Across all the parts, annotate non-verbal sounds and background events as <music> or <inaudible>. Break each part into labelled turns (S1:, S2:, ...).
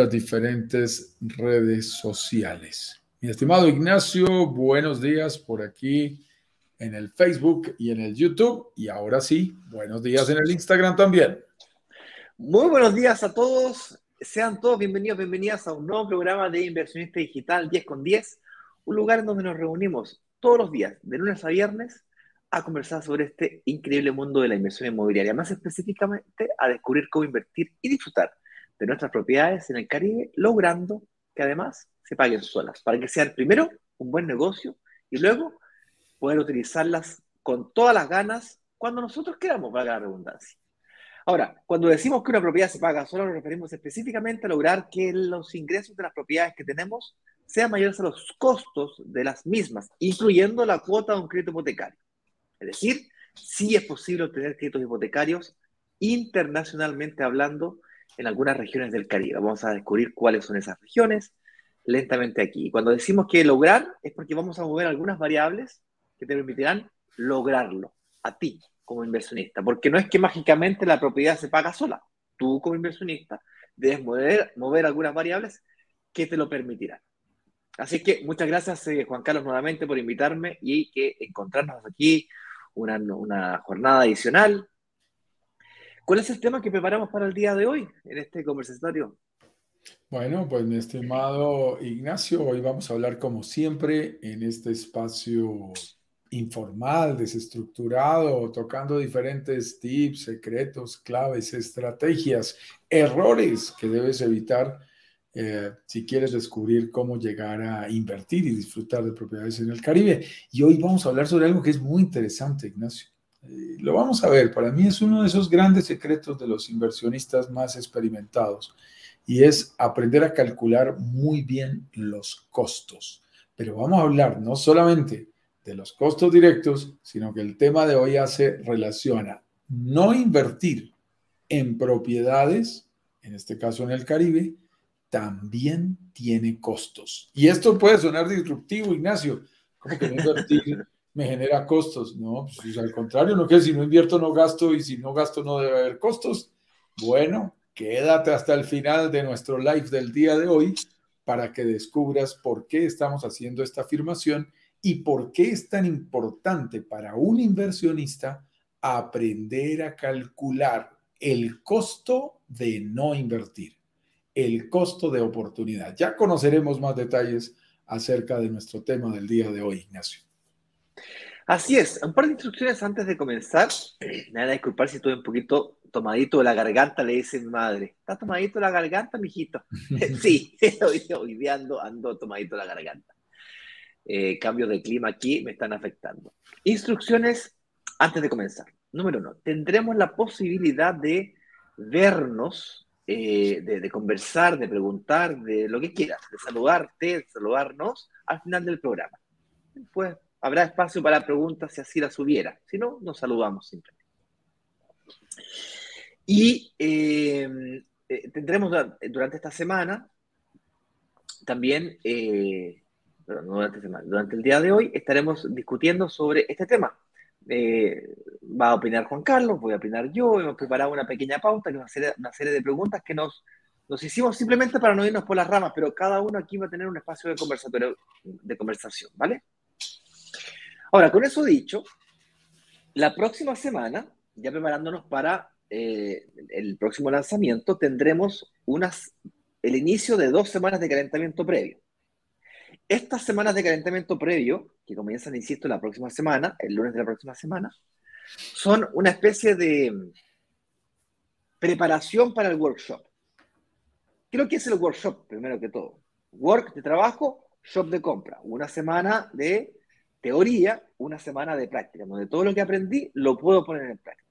S1: nuestras diferentes redes sociales. Mi estimado Ignacio, buenos días por aquí en el Facebook y en el YouTube. Y ahora sí, buenos días en el Instagram también.
S2: Muy buenos días a todos. Sean todos bienvenidos, bienvenidas a un nuevo programa de Inversionista Digital 10 con 10, un lugar en donde nos reunimos todos los días, de lunes a viernes, a conversar sobre este increíble mundo de la inversión inmobiliaria, más específicamente a descubrir cómo invertir y disfrutar de nuestras propiedades en el Caribe, logrando que además se paguen solas, para que sean primero un buen negocio y luego poder utilizarlas con todas las ganas cuando nosotros queramos, valga la redundancia. Ahora, cuando decimos que una propiedad se paga sola, nos referimos específicamente a lograr que los ingresos de las propiedades que tenemos sean mayores a los costos de las mismas, incluyendo la cuota de un crédito hipotecario. Es decir, sí es posible obtener créditos hipotecarios internacionalmente hablando en algunas regiones del Caribe. Vamos a descubrir cuáles son esas regiones lentamente aquí. cuando decimos que lograr es porque vamos a mover algunas variables que te permitirán lograrlo a ti como inversionista, porque no es que mágicamente la propiedad se paga sola. Tú como inversionista debes mover, mover algunas variables que te lo permitirán. Así que muchas gracias, eh, Juan Carlos, nuevamente por invitarme y que encontrarnos aquí una, una jornada adicional. ¿Cuál es el tema que preparamos para el día de hoy en este conversatorio?
S1: Bueno, pues mi estimado Ignacio, hoy vamos a hablar como siempre en este espacio informal, desestructurado, tocando diferentes tips, secretos, claves, estrategias, errores que debes evitar eh, si quieres descubrir cómo llegar a invertir y disfrutar de propiedades en el Caribe. Y hoy vamos a hablar sobre algo que es muy interesante, Ignacio. Lo vamos a ver, para mí es uno de esos grandes secretos de los inversionistas más experimentados y es aprender a calcular muy bien los costos. Pero vamos a hablar no solamente de los costos directos, sino que el tema de hoy hace relación a no invertir en propiedades, en este caso en el Caribe, también tiene costos. Y esto puede sonar disruptivo, Ignacio. ¿Cómo que no invertir me genera costos? No, pues al contrario, no que si no invierto no gasto y si no gasto no debe haber costos. Bueno, quédate hasta el final de nuestro live del día de hoy para que descubras por qué estamos haciendo esta afirmación y por qué es tan importante para un inversionista aprender a calcular el costo de no invertir el costo de oportunidad. Ya conoceremos más detalles acerca de nuestro tema del día de hoy, Ignacio.
S2: Así es, un par de instrucciones antes de comenzar. Me van a disculpar si estoy un poquito tomadito de la garganta, le dice mi madre. ¿Está tomadito de la garganta, mijito? <laughs> sí, <laughs> hoy, día ando, tomadito de la garganta. Eh, cambios de clima aquí me están afectando. Instrucciones antes de comenzar. Número uno, tendremos la posibilidad de vernos eh, de, conversar, de preguntar, de lo que quieras, de saludarte, de saludarnos al final del programa. Pues habrá espacio para preguntas si así las hubiera. Si no, nos saludamos simplemente. Y eh, eh, tendremos durante esta semana también, durante, durante el día de hoy, estaremos discutiendo sobre este tema eh, va a opinar Juan Carlos, voy a opinar yo, hemos preparado una pequeña pauta, que una serie, de preguntas que nos, nos hicimos simplemente para no irnos por las ramas, pero cada uno aquí va a tener un espacio de, conversatorio, de conversación, ¿vale? Ahora, con eso dicho, la próxima semana, ya preparándonos para eh, el próximo lanzamiento, tendremos el inicio de dos semanas de calentamiento previo. Estas semanas de calentamiento previo, que comienzan, insisto, la próxima semana, el lunes de la próxima semana, son una especie de preparación para el workshop. ¿Qué es lo que es el workshop, primero que todo? Work de trabajo, shop de compra. Una semana de teoría, una semana de práctica, donde todo lo que aprendí lo puedo poner en práctica.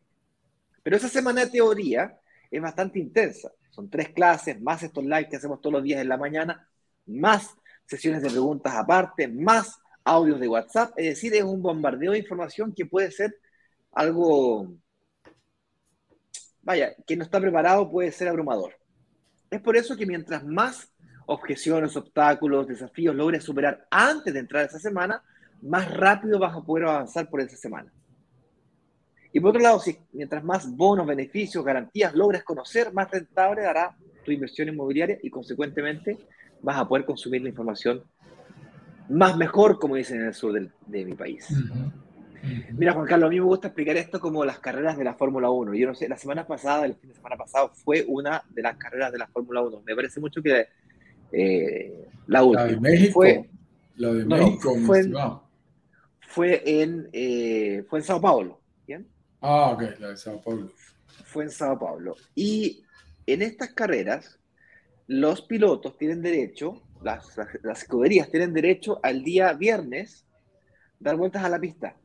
S2: Pero esa semana de teoría es bastante intensa. Son tres clases, más estos live que hacemos todos los días en la mañana, más sesiones de preguntas aparte, más audios de WhatsApp, es decir, es un bombardeo de información que puede ser algo, vaya, que no está preparado puede ser abrumador. Es por eso que mientras más objeciones, obstáculos, desafíos logres superar antes de entrar esa semana, más rápido vas a poder avanzar por esa semana. Y por otro lado, si mientras más bonos, beneficios, garantías logres conocer, más rentable hará tu inversión inmobiliaria y consecuentemente vas a poder consumir la información más mejor, como dicen en el sur de mi país. Mira, Juan Carlos, a mí me gusta explicar esto como las carreras de la Fórmula 1. Yo no sé, la semana pasada, el fin de semana pasado, fue una de las carreras de la Fórmula 1. Me parece mucho que eh, la última.
S1: La de México.
S2: Fue,
S1: la de México,
S2: fue, fue, en, eh, fue en Sao Paulo. ¿bien?
S1: Ah, ok, la de Sao Paulo.
S2: Fue en Sao Paulo. Y en estas carreras, los pilotos tienen derecho, las, las, las escuderías tienen derecho al día viernes dar vueltas a la pista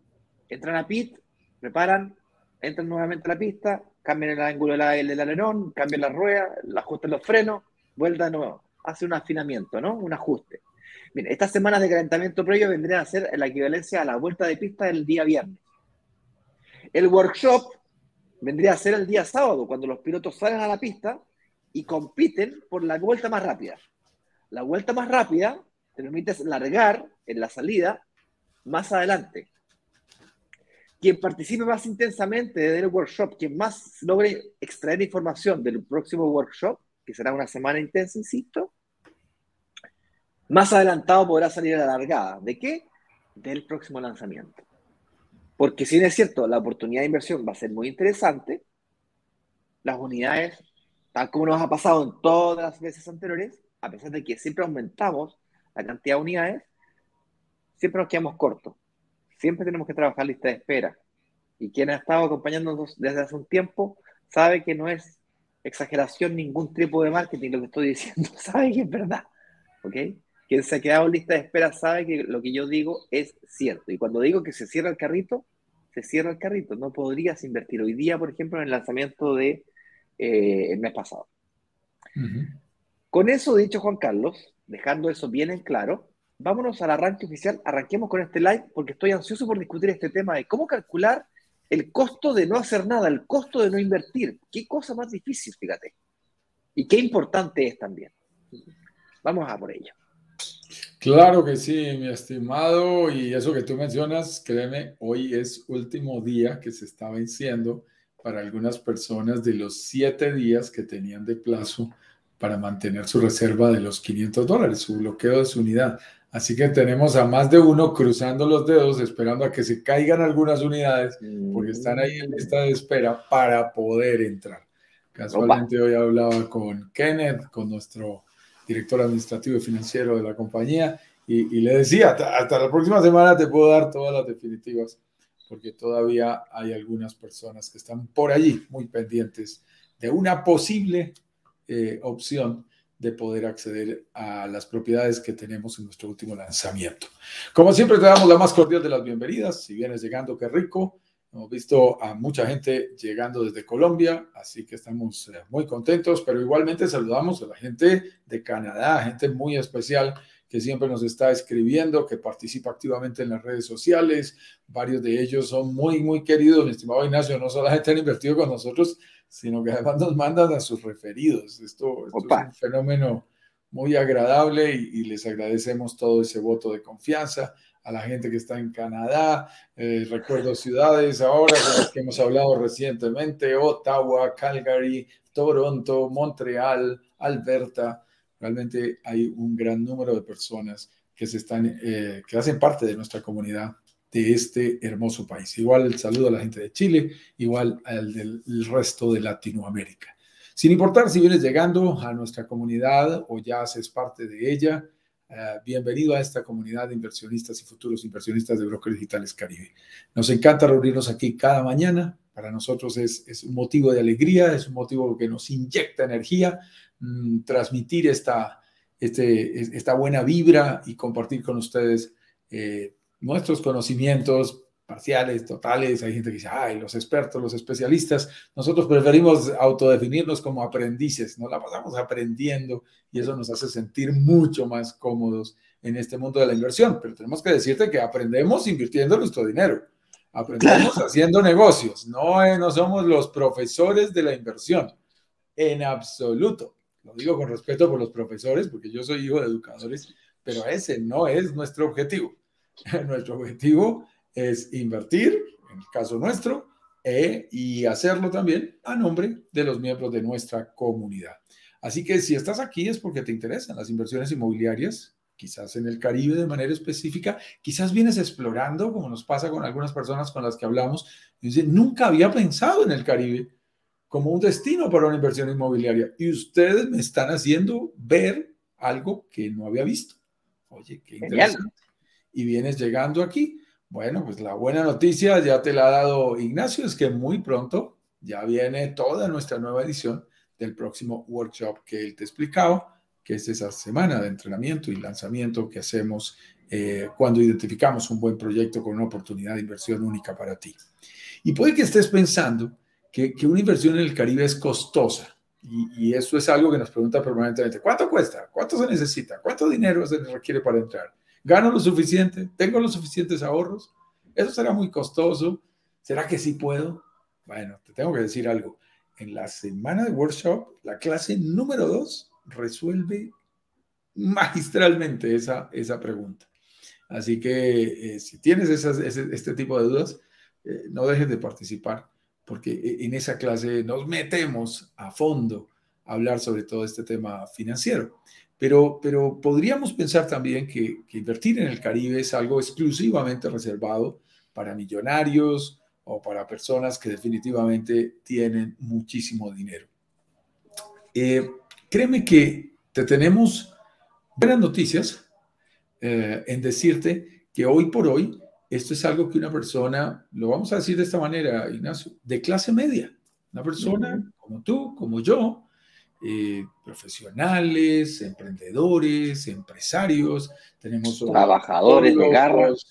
S2: entran a pit, preparan, entran nuevamente a la pista, cambian el ángulo del alerón, cambian la rueda, ajustan los frenos, vuelven de nuevo, hace un afinamiento, ¿no? Un ajuste. Estas semanas de calentamiento previo vendrían a ser la equivalencia a la vuelta de pista del día viernes. El workshop vendría a ser el día sábado, cuando los pilotos salen a la pista y compiten por la vuelta más rápida. La vuelta más rápida te permite largar en la salida más adelante quien participe más intensamente del workshop, quien más logre extraer información del próximo workshop, que será una semana intensa, insisto, más adelantado podrá salir a la largada. ¿De qué? Del próximo lanzamiento. Porque si bien es cierto, la oportunidad de inversión va a ser muy interesante, las unidades, tal como nos ha pasado en todas las veces anteriores, a pesar de que siempre aumentamos la cantidad de unidades, siempre nos quedamos cortos siempre tenemos que trabajar lista de espera. Y quien ha estado acompañándonos desde hace un tiempo sabe que no es exageración ningún tipo de marketing lo que estoy diciendo, <laughs> sabe que es verdad. ¿Ok? Quien se ha quedado en lista de espera sabe que lo que yo digo es cierto. Y cuando digo que se cierra el carrito, se cierra el carrito. No podrías invertir hoy día, por ejemplo, en el lanzamiento del de, eh, mes pasado. Con eso dicho, Juan Carlos, dejando eso bien en claro, vámonos al arranque oficial, arranquemos con este live porque estoy ansioso por discutir este tema de cómo calcular el costo de no hacer nada, el costo de no invertir. Qué cosa más difícil, fíjate. Y qué importante es también. Vamos a por ello.
S1: Claro que sí, mi estimado, y eso que tú mencionas, créeme, hoy es último día que se está venciendo para algunas personas de los siete días que tenían de plazo para mantener su reserva de los 500 dólares, su bloqueo de su unidad. Así que tenemos a más de uno cruzando los dedos, esperando a que se caigan algunas unidades, porque están ahí en lista de espera para poder entrar. Casualmente hoy hablaba con Kenneth, con nuestro director administrativo y financiero de la compañía, y, le decía, hasta, hasta, la próxima semana te puedo dar todas las definitivas, porque todavía hay algunas personas que están por allí muy pendientes de una posible eh, opción de poder acceder a las propiedades que tenemos en nuestro último lanzamiento. Como siempre, te damos la más cordial de las bienvenidas. Si vienes llegando, qué rico. Hemos visto a mucha gente llegando desde Colombia, así que estamos eh, muy contentos, pero igualmente saludamos a la gente de Canadá, gente muy especial que siempre nos está escribiendo, que participa activamente en las redes sociales. Varios de ellos son muy, muy queridos. Mi estimado Ignacio, no solamente han invertido con nosotros, sino que además nos mandan a sus referidos. Esto, es un fenómeno muy agradable y, les agradecemos todo ese voto de confianza a la gente que está en Canadá. Eh, recuerdo ciudades ahora que hemos hablado recientemente, Ottawa, Calgary, Toronto, Montreal, Alberta. Realmente hay un gran número de personas que, se están, eh, que hacen parte de nuestra comunidad de este hermoso país. Igual el saludo a la gente de Chile, igual al del resto de Latinoamérica. Sin importar si vienes llegando a nuestra comunidad o ya haces parte de ella, eh, bienvenido a esta comunidad de inversionistas y futuros inversionistas de Brokers Digitales Caribe. Nos encanta reunirnos aquí cada mañana. Para nosotros es, un motivo de alegría, es un motivo que nos inyecta energía, mm, transmitir esta, este, esta buena vibra y compartir con ustedes eh, nuestros conocimientos parciales, totales, hay gente que dice, ay, los expertos, los especialistas, nosotros preferimos autodefinirnos como aprendices, nos la pasamos aprendiendo y eso nos hace sentir mucho más cómodos en este mundo de la inversión, pero tenemos que decirte que aprendemos invirtiendo nuestro dinero, aprendemos haciendo negocios, no, eh, no somos los profesores de la inversión, en absoluto. Lo digo con respeto por los profesores, porque yo soy hijo de educadores, pero ese no es nuestro objetivo. <laughs> Nuestro objetivo es invertir, en el caso nuestro, e, y hacerlo también a nombre de los miembros de nuestra comunidad. Así que si estás aquí es porque te interesan las inversiones inmobiliarias, quizás en el Caribe de manera específica, quizás vienes explorando, como nos pasa con algunas personas con las que hablamos, y dicen, nunca había pensado en el Caribe como un destino para una inversión inmobiliaria. Y ustedes me están haciendo ver algo que no había visto. Oye, qué interesante. Y vienes llegando aquí. Bueno, pues la buena noticia ya te la ha dado Ignacio, es que muy pronto ya viene toda nuestra nueva edición del próximo workshop que él te explicaba, que es esa semana de entrenamiento y lanzamiento que hacemos eh, cuando identificamos un buen proyecto con una oportunidad de inversión única para ti. Y puede que estés pensando que, una inversión en el Caribe es costosa. Y, y, eso es algo que nos pregunta permanentemente. ¿Cuánto cuesta? ¿Cuánto se necesita? ¿Cuánto dinero se requiere para entrar? ¿Gano lo suficiente? ¿Tengo los suficientes ahorros? ¿Eso será muy costoso? ¿Será que sí puedo? Bueno, te tengo que decir algo en la semana de workshop, la clase número dos resuelve magistralmente esa, esa pregunta. Así que eh, si tienes este tipo de dudas, eh, no dejes de participar, porque eh, en esa clase nos metemos a fondo a hablar sobre todo este tema financiero. Pero, pero podríamos pensar también que, que invertir en el Caribe es algo exclusivamente reservado para millonarios, o para personas que definitivamente tienen muchísimo dinero. Eh, créeme que te tenemos buenas noticias eh, en decirte que hoy por hoy esto es algo que una persona, lo vamos a decir de esta manera, Ignacio, de clase media, una persona como tú, como yo, eh, profesionales, emprendedores, empresarios, tenemos
S2: trabajadores de garras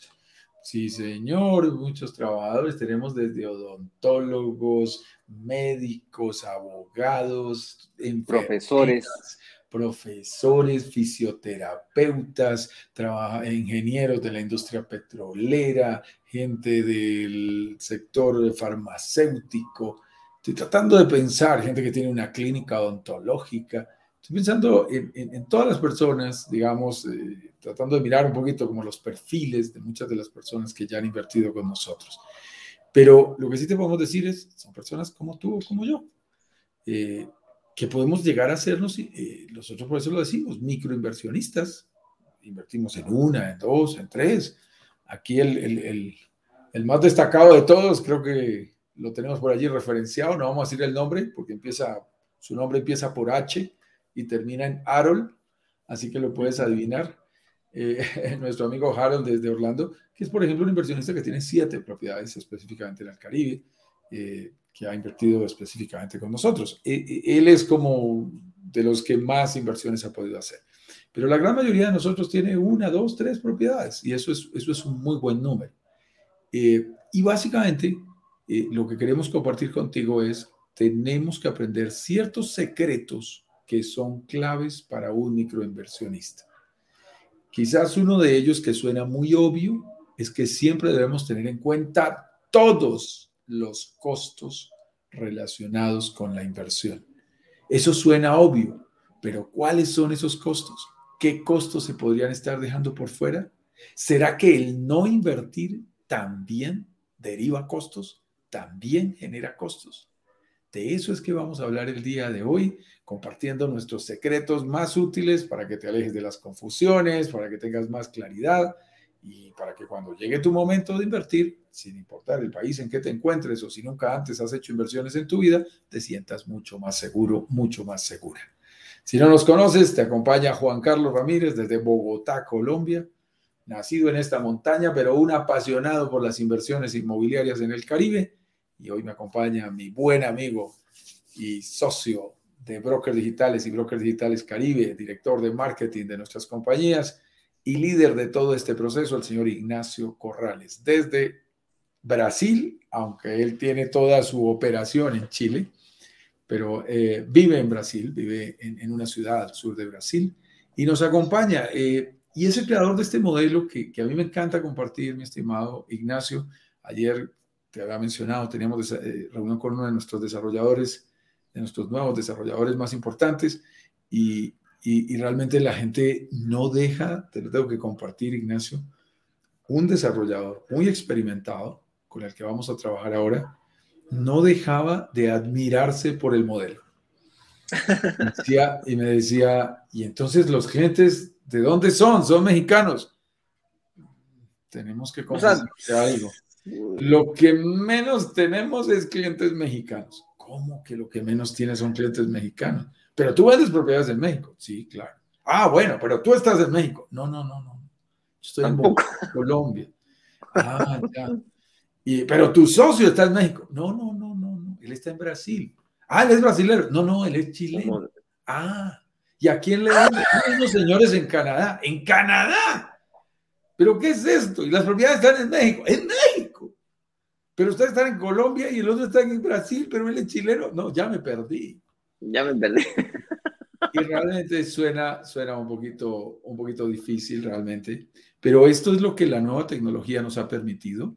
S1: Sí, señor, muchos trabajadores. Tenemos desde odontólogos, médicos, abogados,
S2: profesores.
S1: Profesores, fisioterapeutas, ingenieros de la industria petrolera, gente del sector farmacéutico. Estoy tratando de pensar, gente que tiene una clínica odontológica. Estoy pensando en, todas las personas, digamos, eh, tratando de mirar un poquito como los perfiles de muchas de las personas que ya han invertido con nosotros. Pero lo que sí te podemos decir es, son personas como tú o como yo, eh, que podemos llegar a sernos, eh, nosotros por eso lo decimos, microinversionistas. Invertimos en una, en dos, en tres. Aquí el, el, el, más destacado de todos, creo que lo tenemos por allí referenciado, no vamos a decir el nombre porque empieza, su nombre empieza por H y termina en Harold, así que lo puedes adivinar. Eh, <laughs> nuestro amigo Harold desde Orlando, que es, por ejemplo, un inversionista que tiene siete propiedades específicamente en el Caribe, eh, que ha invertido específicamente con nosotros. Eh, él es como de los que más inversiones ha podido hacer. Pero la gran mayoría de nosotros tiene una, dos, tres propiedades y eso es, eso es un muy buen número. y básicamente lo que queremos compartir contigo es, tenemos que aprender ciertos secretos que son claves para un microinversionista. Quizás uno de ellos que suena muy obvio es que siempre debemos tener en cuenta todos los costos relacionados con la inversión. Eso suena obvio, pero ¿cuáles son esos costos? ¿Qué costos se podrían estar dejando por fuera? ¿Será que el no invertir también deriva costos? ¿También genera costos? De eso es que vamos a hablar el día de hoy, compartiendo nuestros secretos más útiles para que te alejes de las confusiones, para que tengas más claridad y para que cuando llegue tu momento de invertir, sin importar el país en que te encuentres o si nunca antes has hecho inversiones en tu vida, te sientas mucho más seguro, mucho más segura. Si no nos conoces, te acompaña Juan Carlos Ramírez desde Bogotá, Colombia, nacido en esta montaña, pero un apasionado por las inversiones inmobiliarias en el Caribe y hoy me acompaña mi buen amigo y socio de Brokers Digitales y Brokers Digitales Caribe, director de marketing de nuestras compañías y líder de todo este proceso, el señor Ignacio Corrales, desde Brasil, aunque él tiene toda su operación en Chile, pero eh, vive en Brasil, vive en, una ciudad al sur de Brasil y nos acompaña. Eh, y es el creador de este modelo que, que a mí me encanta compartir, mi estimado Ignacio. Ayer te había mencionado, teníamos eh, reunión con uno de nuestros desarrolladores, de nuestros nuevos desarrolladores más importantes, y, y, realmente la gente no deja, te lo tengo que compartir, Ignacio, un desarrollador muy experimentado, con el que vamos a trabajar ahora, no dejaba de admirarse por el modelo. y me decía, y entonces los clientes, ¿de dónde son? Son mexicanos. Tenemos que conversar algo. Lo que menos tenemos es clientes mexicanos. ¿Cómo que lo que menos tienes son clientes mexicanos? Pero tú vendes propiedades en México. Sí, claro. Ah, bueno, pero tú estás en México. No, no, no, no. Estoy en Colombia. Ah, ya. Y, pero tu socio está en México. No, no, no, no, no. Él está en Brasil. Ah, él es brasileño. No, no, él es chileno. Ah, ¿y a quién le dan? unos señores en Canadá. ¡En Canadá! ¿Pero qué es esto? Y las propiedades están en México. ¡En México! Pero ustedes están en Colombia y el otro está en Brasil, pero él es chileno. No, ya me perdí.
S2: Ya me perdí.
S1: Y realmente suena, suena un, poquito, un poquito difícil realmente, pero esto es lo que la nueva tecnología nos ha permitido.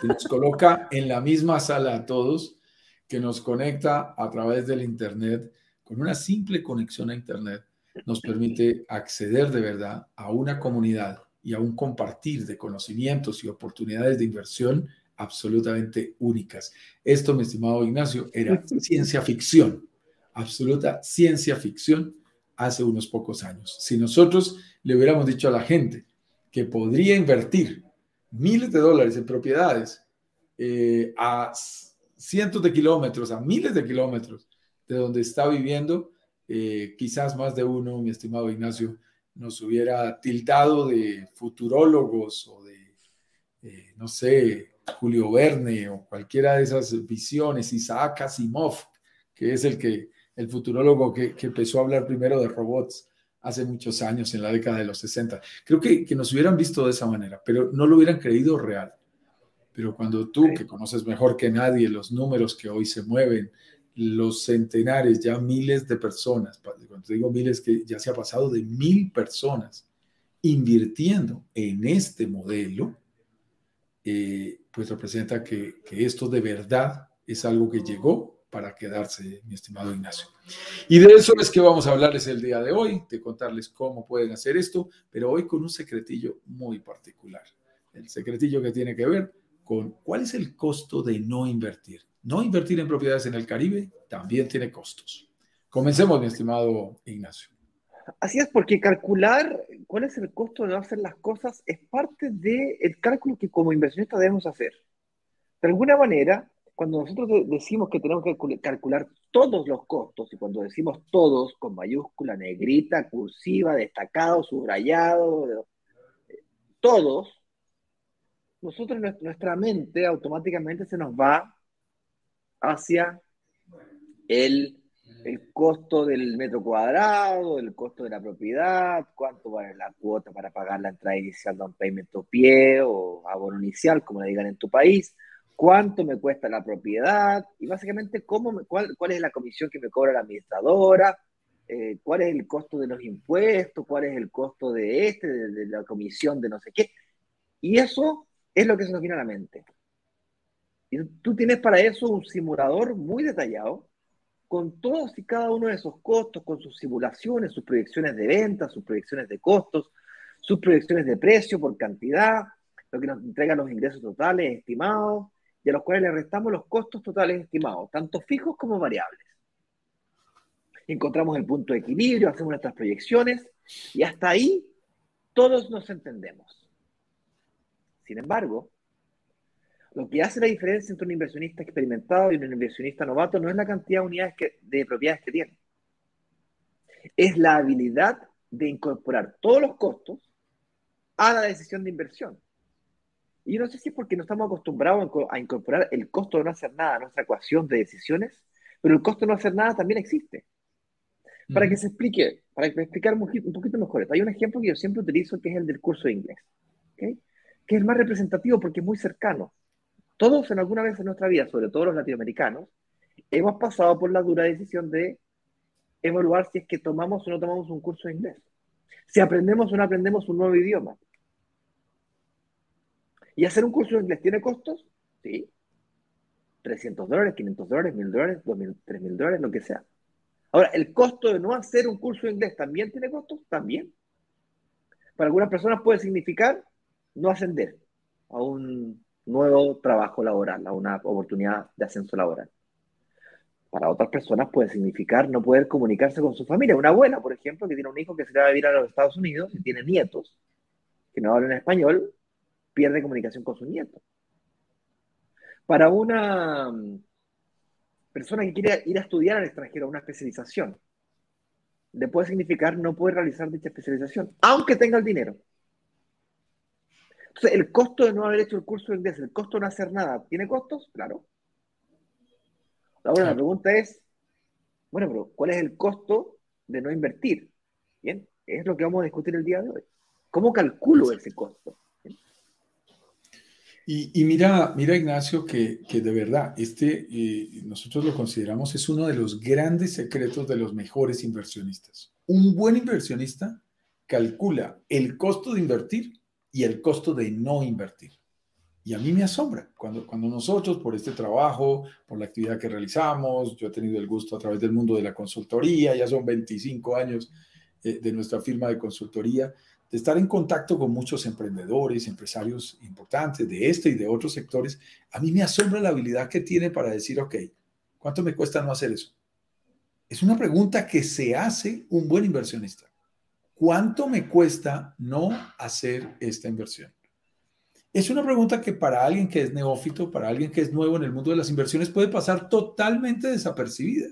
S1: Que nos coloca en la misma sala a todos, que nos conecta a través del Internet, con una simple conexión a Internet, nos permite acceder de verdad a una comunidad y a un compartir de conocimientos y oportunidades de inversión absolutamente únicas. Esto, mi estimado Ignacio, era ciencia ficción absoluta ciencia ficción hace unos pocos años. Si nosotros le hubiéramos dicho a la gente que podría invertir miles de dólares en propiedades eh, a cientos de kilómetros, a miles de kilómetros de donde está viviendo, eh, quizás más de uno, mi estimado Ignacio, nos hubiera tildado de futurólogos o de, eh, no sé, Julio Verne o cualquiera de esas visiones, Isaac Asimov, que es el que el futurólogo que, empezó a hablar primero de robots hace muchos años, en la década de los 60. Creo que, que nos hubieran visto de esa manera, pero no lo hubieran creído real. Pero cuando tú, que conoces mejor que nadie los números que hoy se mueven, los centenares, ya miles de personas, cuando digo miles, que ya se ha pasado de mil personas invirtiendo en este modelo, eh, pues representa que, que esto de verdad es algo que llegó para quedarse, mi estimado Ignacio. Y de eso es que vamos a hablarles el día de hoy, de contarles cómo pueden hacer esto, pero hoy con un secretillo muy particular. El secretillo que tiene que ver con cuál es el costo de no invertir. No invertir en propiedades en el Caribe también tiene costos. Comencemos, mi estimado Ignacio.
S2: Así es, porque calcular cuál es el costo de no hacer las cosas es parte del cálculo que como inversionistas debemos hacer. De alguna manera, cuando nosotros decimos que tenemos que calcular todos los costos, y cuando decimos todos con mayúscula, negrita, cursiva, destacado, subrayado, todos, nosotros, nuestra mente automáticamente se nos va hacia el, el costo del metro cuadrado, el costo de la propiedad, cuánto vale la cuota para pagar la entrada inicial de un payment pie o abono inicial, como le digan en tu país cuánto me cuesta la propiedad y básicamente cómo cuál, cuál es la comisión que me cobra la administradora, eh, cuál es el costo de los impuestos, cuál es el costo de este, de, la comisión de no sé qué. Y eso es lo que se nos viene a la mente. Y tú tienes para eso un simulador muy detallado con todos y cada uno de esos costos, con sus simulaciones, sus proyecciones de ventas, sus proyecciones de costos, sus proyecciones de precio por cantidad, lo que nos entrega los ingresos totales estimados, y a los cuales le restamos los costos totales estimados, tanto fijos como variables. Encontramos el punto de equilibrio, hacemos nuestras proyecciones y hasta ahí todos nos entendemos. Sin embargo, lo que hace la diferencia entre un inversionista experimentado y un inversionista novato no es la cantidad de unidades de propiedades que tiene. Es la habilidad de incorporar todos los costos a la decisión de inversión. Y yo no sé si es porque no estamos acostumbrados a incorporar el costo de no hacer nada a nuestra ecuación de decisiones, pero el costo de no hacer nada también existe. Para que se explique, para explicar un poquito mejor, hay un ejemplo que yo siempre utilizo que es el del curso de inglés, que es el más representativo porque es muy cercano. Todos en alguna vez en nuestra vida, sobre todo los latinoamericanos, hemos pasado por la dura decisión de evaluar si es que tomamos o no tomamos un curso de inglés. Si aprendemos o no aprendemos un nuevo idioma. ¿Y hacer un curso de inglés tiene costos? Sí. 300 dólares, 500 dólares, 1000 dólares, 2000, 3000 dólares, lo que sea. Ahora, ¿el costo de no hacer un curso de inglés también tiene costos? También. Para algunas personas puede significar no ascender a un nuevo trabajo laboral, una oportunidad de ascenso laboral. Para otras personas puede significar no poder comunicarse con su familia. Una abuela, por ejemplo, que tiene un hijo que se va a vivir a los Estados Unidos y tiene nietos que no hablan español, pierde comunicación con sus nietos. Para una mm, persona que quiere ir a estudiar al extranjero, una especialización, le puede significar no poder realizar dicha especialización, aunque tenga el dinero. Entonces, el costo de no haber hecho el curso de inglés, el costo de no hacer nada, ¿tiene costos? Claro. Ahora la pregunta es, bueno, pero ¿cuál es el costo de no invertir? Bien, es lo que vamos a discutir el día de hoy. ¿Cómo calculo ese costo?
S1: Y, mira, mira Ignacio, que, de verdad, este eh, nosotros lo consideramos es uno de los grandes secretos de los mejores inversionistas. Un buen inversionista calcula el costo de invertir y el costo de no invertir. Y a mí me asombra cuando, cuando nosotros, por este trabajo, por la actividad que realizamos, yo he tenido el gusto a través del mundo de la consultoría, ya son 25 años eh, de nuestra firma de consultoría, de estar en contacto con muchos emprendedores, empresarios importantes de este y de otros sectores, a mí me asombra la habilidad que tiene para decir, ok, ¿cuánto me cuesta no hacer eso? Es una pregunta que se hace un buen inversionista. ¿Cuánto me cuesta no hacer esta inversión? Es una pregunta que para alguien que es neófito, para alguien que es nuevo en el mundo de las inversiones, puede pasar totalmente desapercibida.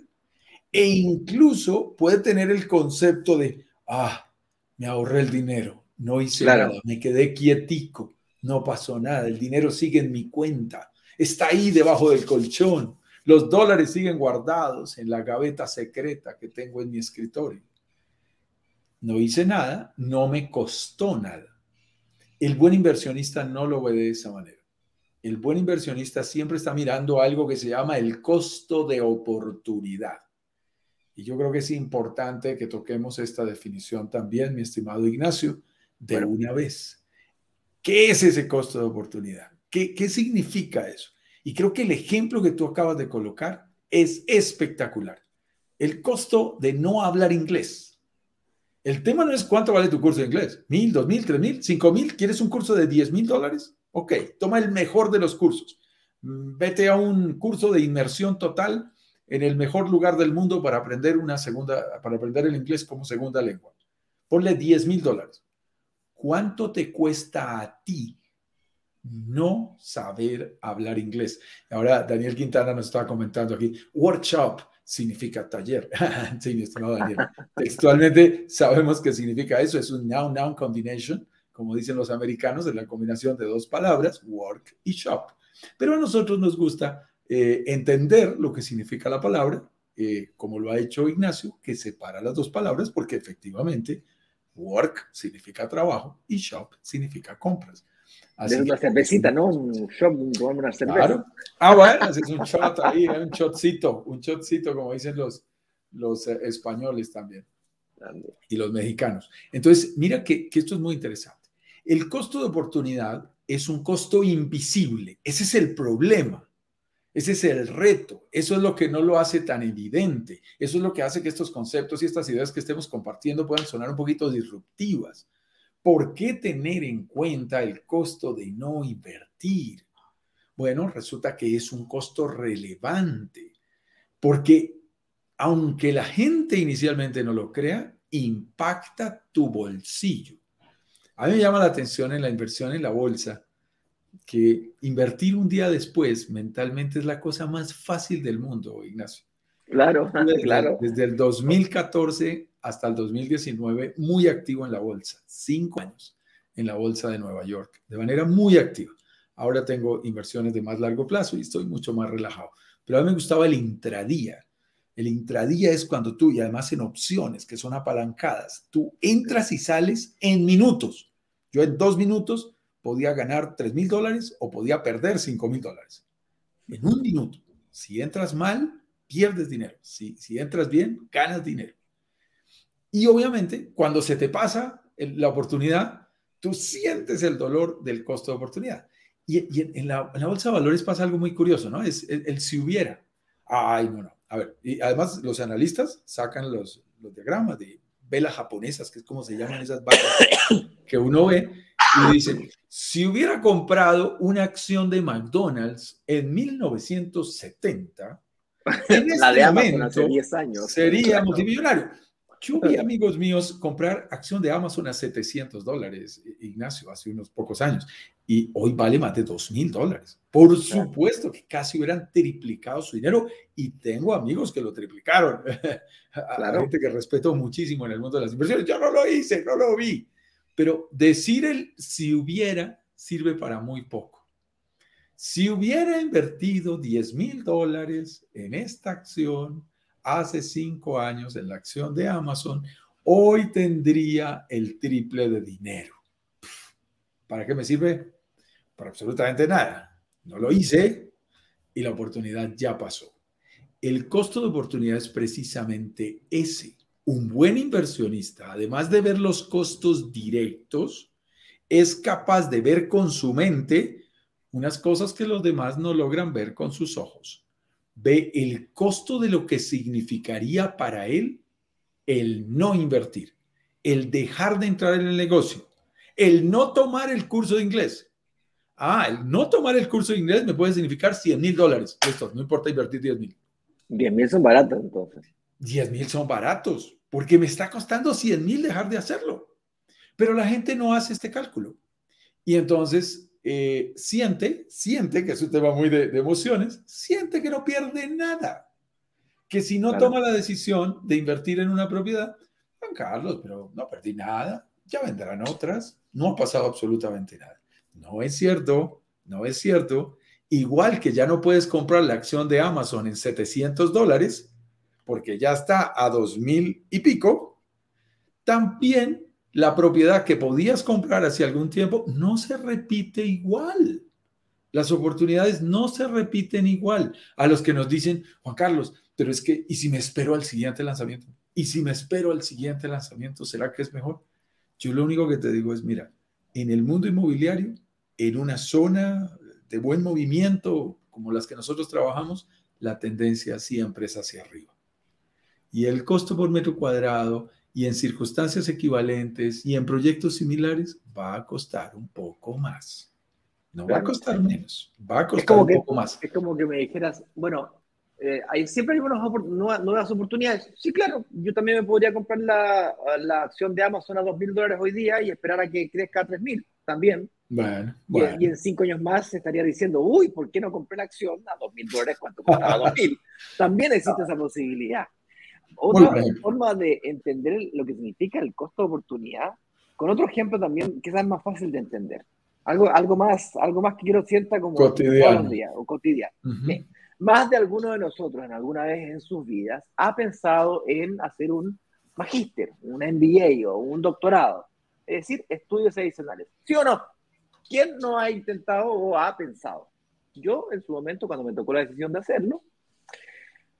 S1: E incluso puede tener el concepto de, ah, me ahorré el dinero, no hice nada, me quedé quietico, no pasó nada, el dinero sigue en mi cuenta, está ahí debajo del colchón, los dólares siguen guardados en la gaveta secreta que tengo en mi escritorio. No hice nada, no me costó nada. El buen inversionista no lo ve de esa manera. El buen inversionista siempre está mirando algo que se llama el costo de oportunidad. Y yo creo que es importante que toquemos esta definición también, mi estimado Ignacio, de una vez. ¿Qué es ese costo de oportunidad? ¿Qué, ¿Qué significa eso? Y creo que el ejemplo que tú acabas de colocar es espectacular. El costo de no hablar inglés. El tema no es cuánto vale tu curso de inglés. ¿Mil, dos mil, tres mil, cinco mil? ¿Quieres un curso de diez mil dólares? Ok, toma el mejor de los cursos. Mm, vete a un curso de inmersión total en el mejor lugar del mundo para aprender una segunda, para aprender el inglés como segunda lengua. Ponle 10 mil dólares. ¿Cuánto te cuesta a ti no saber hablar inglés? Ahora Daniel Quintana nos estaba comentando aquí, workshop significa taller. <laughs> Textualmente sabemos que significa eso, es un noun-noun combination, como dicen los americanos, de la combinación de dos palabras, work y shop. Pero a nosotros nos gusta eh, entender lo que significa la palabra, eh, como lo ha hecho Ignacio, que separa las dos palabras porque efectivamente work significa trabajo y shop significa compras.
S2: Así una cervecita, ¿no? Un shop, una cerveza. Claro.
S1: Ah, bueno, es un shot ahí, un shotcito, un shotcito, como dicen los, los eh, españoles también. Y los mexicanos. Entonces, mira que, que esto es muy interesante. El costo de oportunidad es un costo invisible. Ese es el problema. Ese es el reto. Eso es lo que no lo hace tan evidente. Eso es lo que hace que estos conceptos y estas ideas que estemos compartiendo puedan sonar un poquito disruptivas. ¿Por qué tener en cuenta el costo de no invertir? Bueno, resulta que es un costo relevante, porque aunque la gente inicialmente no lo crea, impacta tu bolsillo. A mí me llama la atención en la inversión en la bolsa que invertir un día después mentalmente es la cosa más fácil del mundo, Ignacio.
S2: Claro,
S1: desde, <laughs>
S2: claro.
S1: Desde el 2014 hasta el 2019, muy activo en la bolsa, cinco años en la bolsa de Nueva York, de manera muy activa. Ahora tengo inversiones de más largo plazo y estoy mucho más relajado. Pero a mí me gustaba el intradía. El intradía es cuando tú, y además en opciones que son apalancadas, tú entras y sales en minutos. Yo en dos minutos podía ganar 3 mil dólares o podía perder 5 mil dólares. En un minuto. Si entras mal, pierdes dinero. Si, entras bien, ganas dinero. Y obviamente, cuando se te pasa la oportunidad, tú sientes el dolor del costo de oportunidad. Y, en, la, bolsa de valores pasa algo muy curioso, ¿no? Es el, si hubiera. Ay, no, no. A ver, y además los analistas sacan los, los diagramas de velas japonesas, que es como se llaman esas vacas <coughs> que uno ve, y dice, si hubiera comprado una acción de McDonald's en 1970, En <laughs> este la de Amazon hace 10 años. Sería multimillonario. Yo vi <laughs> amigos míos comprar acción de Amazon a 700 dólares, Ignacio, hace unos pocos años, y hoy vale más de 2 mil dólares. Por supuesto que casi hubieran triplicado su dinero y tengo amigos que lo triplicaron. <laughs> Claro. gente que respeto muchísimo en el mundo de las inversiones. Yo no lo hice, no lo vi. Pero decir el si hubiera sirve para muy poco. Si hubiera invertido 10 mil dólares en esta acción, hace cinco años en la acción de Amazon, hoy tendría el triple de dinero. ¿Para qué me sirve? Para absolutamente nada. No lo hice y la oportunidad ya pasó. El costo de oportunidad es precisamente ese. Un buen inversionista, además de ver los costos directos, es capaz de ver con su mente unas cosas que los demás no logran ver con sus ojos ve el costo de lo que significaría para él el no invertir, el dejar de entrar en el negocio, el no tomar el curso de inglés. Ah, el no tomar el curso de inglés me puede significar 100 mil dólares. Esto, no importa invertir 10 mil.
S2: 10 mil son baratos entonces.
S1: 10 mil son baratos, porque me está costando 100 mil dejar de hacerlo. Pero la gente no hace este cálculo. Y entonces eh, siente, siente, que es un tema muy de, emociones, siente que no pierde nada. Que si no toma la decisión de invertir en una propiedad, Juan Carlos, pero no perdí nada, ya vendrán otras, no ha pasado absolutamente nada. No es cierto, no es cierto. Igual que ya no puedes comprar la acción de Amazon en 700 dólares, porque ya está a 2000 y pico, también la propiedad que podías comprar hace algún tiempo no se repite igual. Las oportunidades no se repiten igual. A los que nos dicen, Juan Carlos, pero es que, ¿y si me espero al siguiente lanzamiento? ¿Y si me espero al siguiente lanzamiento, será que es mejor? Yo lo único que te digo es, mira, en el mundo inmobiliario, en una zona de buen movimiento como las que nosotros trabajamos, la tendencia siempre es hacia arriba. Y el costo por metro cuadrado y en circunstancias equivalentes y en proyectos similares va a costar un poco más. No va a costar menos, va a costar un poco más.
S2: Es como que me dijeras, bueno, eh, hay, siempre hay nuevas, oportunidades. Sí, claro, yo también me podría comprar la, la acción de Amazon a 2.000 dólares hoy día y esperar a que crezca a 3.000 también.
S1: Bueno,
S2: bueno. Y, en cinco años más se estaría diciendo, uy, ¿por qué no compré la acción a 2.000 dólares cuando costaba 2.000? <laughs> También existe esa posibilidad. Otra forma de entender lo que significa el costo de oportunidad, con otro ejemplo también, que es más fácil de entender. Algo, algo, más, algo más que quiero sienta como
S1: cotidiano.
S2: o cotidiano. Más de alguno de nosotros en alguna vez en sus vidas ha pensado en hacer un magíster, un MBA o un doctorado, es decir, estudios adicionales. ¿Sí o no? ¿Quién no ha intentado o ha pensado? Yo en su momento, cuando me tocó la decisión de hacerlo,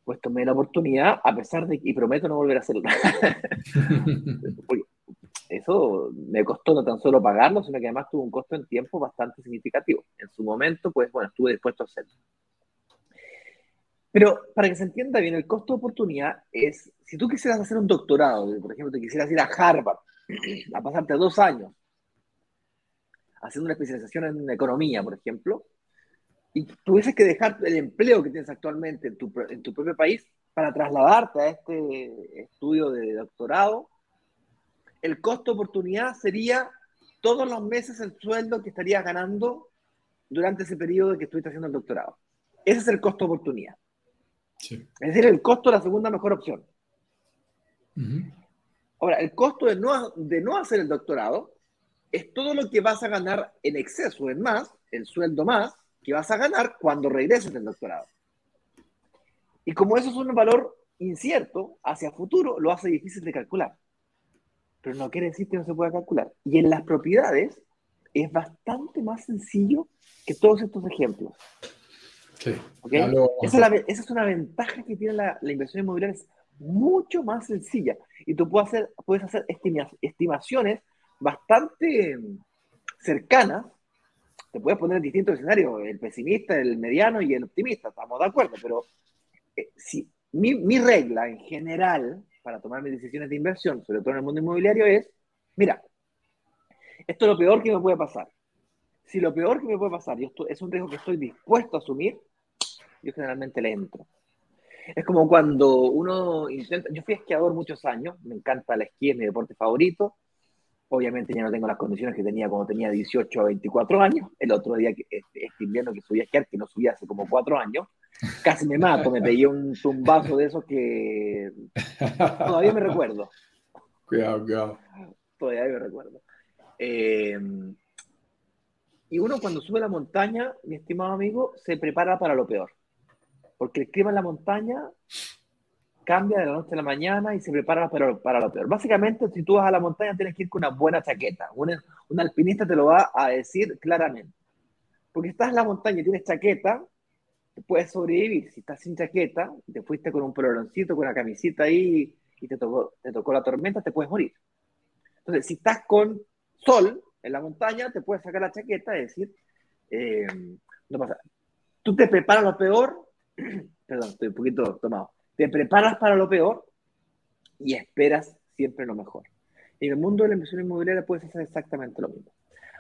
S2: pues tomé la oportunidad, a pesar de que, y prometo no volver a hacerlo. <laughs> eso me costó no tan solo pagarlo, sino que además tuvo un costo en tiempo bastante significativo. En su momento, pues bueno, estuve dispuesto a hacerlo. Pero para que se entienda bien, el costo de oportunidad es, si tú quisieras hacer un doctorado, por ejemplo, te quisieras ir a Harvard, <clears throat> a pasarte dos años haciendo una especialización en economía, por ejemplo, y tuvieses que dejar el empleo que tienes actualmente en tu, en tu propio país para trasladarte a este estudio de doctorado, el costo oportunidad sería todos los meses el sueldo que estarías ganando durante ese periodo que estuviste haciendo el doctorado. Ese es el costo oportunidad. Es decir, el costo de la segunda mejor opción. Ahora, el costo de no, de no hacer el doctorado es todo lo que vas a ganar en exceso, en más, el sueldo más, que vas a ganar cuando regreses del doctorado. Y como eso es un valor incierto hacia futuro, lo hace difícil de calcular. Pero no quiere decir que no se pueda calcular. Y en las propiedades es bastante más sencillo que todos estos ejemplos.
S1: Sí.
S2: Esa, es una ventaja que tiene la, inversión inmobiliaria, es mucho más sencilla. Y tú puedes hacer, puedes hacer estimaciones bastante cercanas te puedes poner en distintos escenarios, el pesimista, el mediano y el optimista, estamos de acuerdo, pero eh, si, mi, regla en general para tomar mis decisiones de inversión, sobre todo en el mundo inmobiliario, es, mira, esto es lo peor que me puede pasar. Si lo peor que me puede pasar y esto es un riesgo que estoy dispuesto a asumir, yo generalmente le entro. Es como cuando uno intenta, yo fui esquiador muchos años, me encanta la esquí, es mi deporte favorito, obviamente ya no tengo las condiciones que tenía cuando tenía 18 a 24 años, el otro día, este, este invierno que subí a esquiar, que no subí hace como cuatro años, casi me mato, me pegué un tumbazo de esos que todavía me recuerdo. <laughs>
S1: Cuidado, cuidado.
S2: Todavía me recuerdo. Eh, y uno cuando sube la montaña, mi estimado amigo, se prepara para lo peor. Porque el clima en la montaña cambia de la noche a la mañana y se prepara para, para lo peor. Básicamente, si tú vas a la montaña, tienes que ir con una buena chaqueta. Un, un alpinista te lo va a decir claramente. Porque estás en la montaña y tienes chaqueta, puedes sobrevivir. Si estás sin chaqueta, te fuiste con un poloncito, con una camisita ahí y te tocó, te tocó la tormenta, te puedes morir. Entonces, si estás con sol en la montaña, te puedes sacar la chaqueta y decir, eh, no pasa. Tú te preparas lo peor, <clears throat> perdón, estoy un poquito tomado, te preparas para lo peor y esperas siempre lo mejor. En el mundo de la inversión inmobiliaria puedes hacer exactamente lo mismo.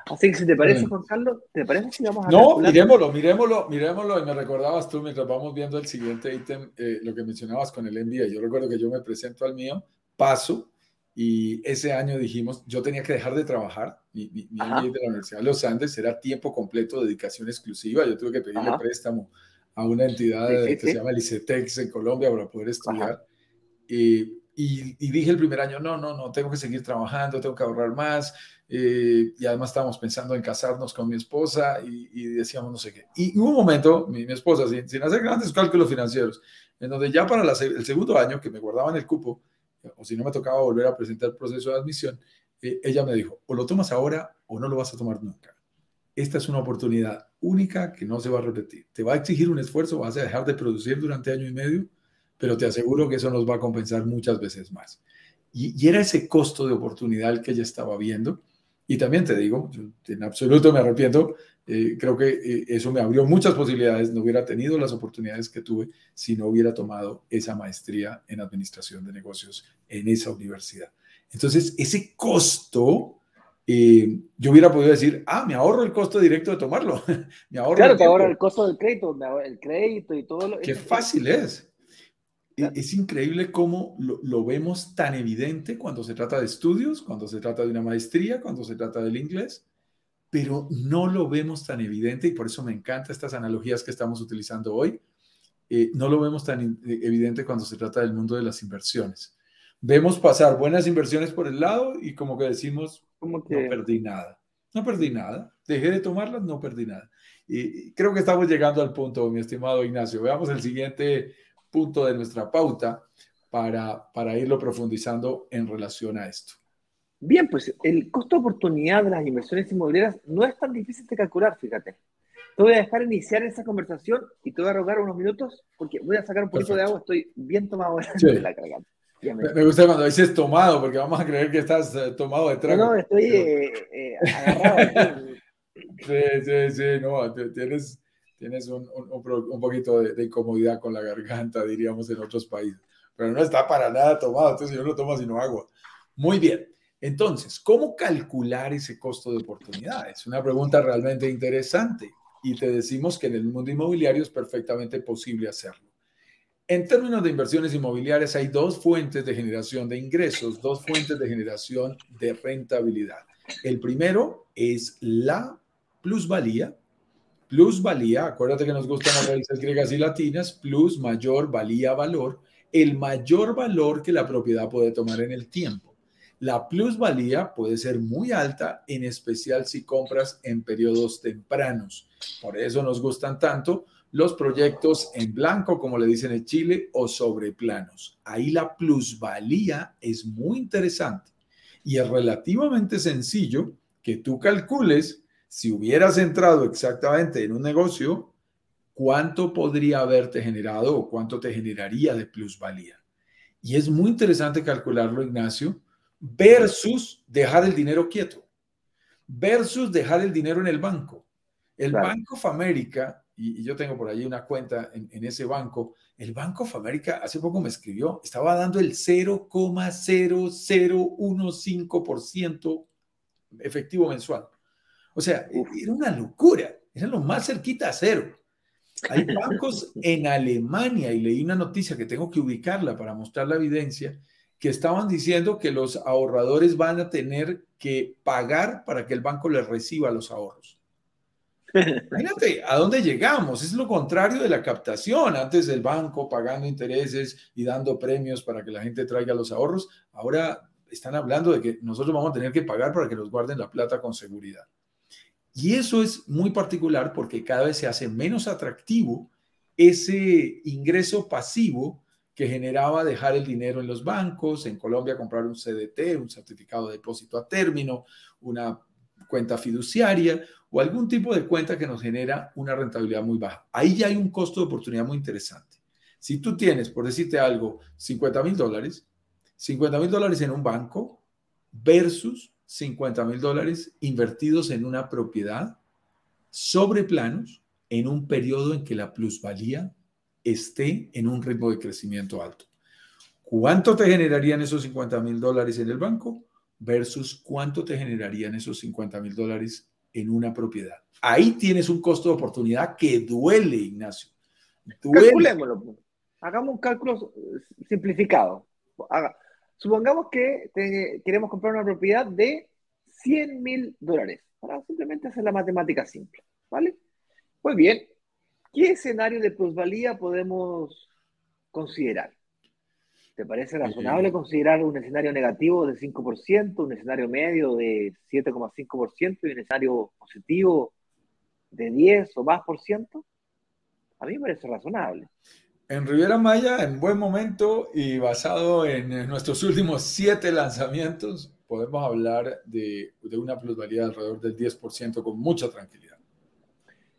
S2: Así que si te parece, Juan Carlos, ¿te parece si vamos a...
S1: No, miremoslo, miremoslo, miremoslo. Y me recordabas tú mientras vamos viendo el siguiente ítem, eh, lo que mencionabas con el MBA. Yo recuerdo que yo me presento al mío, paso, y ese año dijimos, yo tenía que dejar de trabajar. Mi, mi, MBA de la Universidad de los Andes era tiempo completo, dedicación exclusiva. Yo tuve que pedirle préstamo a una entidad que se llama el ICETEX en Colombia para poder estudiar. Y, y, dije el primer año, no, no, no, tengo que seguir trabajando, tengo que ahorrar más. Eh, y además estábamos pensando en casarnos con mi esposa y, decíamos no sé qué. Y hubo un momento, mi, mi esposa, sin, sin, hacer grandes cálculos financieros, en donde ya para el segundo año que me guardaban el cupo, o si no me tocaba volver a presentar el proceso de admisión, eh, ella me dijo, o lo tomas ahora o no lo vas a tomar nunca. Esta es una oportunidad única que no se va a repetir. Te va a exigir un esfuerzo, vas a dejar de producir durante año y medio, pero te aseguro que eso nos va a compensar muchas veces más. Y, era ese costo de oportunidad que ella estaba viendo. Y también te digo, en absoluto me arrepiento, eh, creo que eh, eso me abrió muchas posibilidades, no hubiera tenido las oportunidades que tuve si no hubiera tomado esa maestría en administración de negocios en esa universidad. Entonces, ese costo y yo hubiera podido decir, ah, me ahorro el costo directo de tomarlo. <laughs>
S2: me ahorro claro, te ahorro el costo del crédito, el crédito y todo lo
S1: Qué fácil es. E, es increíble cómo lo, lo, vemos tan evidente cuando se trata de estudios, cuando se trata de una maestría, cuando se trata del inglés, pero no lo vemos tan evidente y por eso me encantan estas analogías que estamos utilizando hoy. Eh, no lo vemos tan evidente cuando se trata del mundo de las inversiones. Vemos pasar buenas inversiones por el lado y como que decimos, como que... No perdí nada. No perdí nada. Dejé de tomarlas, no perdí nada. Y creo que estamos llegando al punto, mi estimado Ignacio. Veamos el siguiente punto de nuestra pauta para, para irlo profundizando en relación a esto.
S2: Bien, pues el costo de oportunidad de las inversiones inmobiliarias no es tan difícil de calcular, fíjate. Te voy a dejar iniciar esa conversación y te voy a rogar unos minutos porque voy a sacar un poquito de agua, estoy bien tomado de <laughs> la garganta.
S1: Me, gusta cuando dices tomado, porque vamos a creer que estás eh, tomado de trago.
S2: No, estoy eh, eh, agarrado. sí,
S1: sí, sí, no, tienes, tienes un, un, un poquito de, de, incomodidad con la garganta, diríamos en otros países. Pero no está para nada tomado, entonces yo no tomo sino agua. Muy bien. Entonces, ¿cómo calcular ese costo de oportunidad? Es una pregunta realmente interesante y te decimos que en el mundo inmobiliario es perfectamente posible hacerlo. En términos de inversiones inmobiliarias, hay dos fuentes de generación de ingresos, dos fuentes de generación de rentabilidad. El primero es la plusvalía. Plusvalía, acuérdate que nos gustan las raíces griegas y latinas, plus, mayor, valía, valor, el mayor valor que la propiedad puede tomar en el tiempo. La plusvalía puede ser muy alta, en especial si compras en periodos tempranos. Por eso nos gustan tanto los proyectos en blanco, como le dicen en Chile, o sobre planos. Ahí la plusvalía es muy interesante y es relativamente sencillo que tú calcules si hubieras entrado exactamente en un negocio, cuánto podría haberte generado o cuánto te generaría de plusvalía. Y es muy interesante calcularlo, Ignacio, versus dejar el dinero quieto, versus dejar el dinero en el banco. El Banco of America y, yo tengo por ahí una cuenta en, ese banco, el Banco of America hace poco me escribió, estaba dando el 0,0015% efectivo mensual. O sea, era una locura, era lo más cerquita a cero. Hay bancos en Alemania, y leí una noticia que tengo que ubicarla para mostrar la evidencia, que estaban diciendo que los ahorradores van a tener que pagar para que el banco les reciba los ahorros. Imagínate a dónde llegamos. Es lo contrario de la captación. Antes el banco pagando intereses y dando premios para que la gente traiga los ahorros. Ahora están hablando de que nosotros vamos a tener que pagar para que nos guarden la plata con seguridad. Y eso es muy particular porque cada vez se hace menos atractivo ese ingreso pasivo que generaba dejar el dinero en los bancos, en Colombia comprar un CDT, un certificado de depósito a término, una cuenta fiduciaria o algún tipo de cuenta que nos genera una rentabilidad muy baja. Ahí ya hay un costo de oportunidad muy interesante. Si tú tienes, por decirte algo, 50 mil dólares, 50 mil dólares en un banco versus 50 mil dólares invertidos en una propiedad sobre planos en un periodo en que la plusvalía esté en un ritmo de crecimiento alto. ¿Cuánto te generarían esos 50 mil dólares en el banco versus cuánto te generarían esos 50 mil dólares en una propiedad? Ahí tienes un costo de oportunidad que duele, Ignacio.
S2: Calculémoslo. Hagamos un cálculo simplificado. Haga, Supongamos que queremos comprar una propiedad de 100 mil dólares, para simplemente hacer la matemática simple, ¿vale? Muy bien, ¿qué escenario de plusvalía podemos considerar? ¿Te parece razonable considerar un escenario negativo de 5%, un escenario medio de 7,5% y un escenario positivo de 10 o más por ciento? A mí me parece razonable.
S1: En Riviera Maya, en buen momento y basado en nuestros últimos siete lanzamientos, podemos hablar de, una plusvalía alrededor del 10% con mucha tranquilidad.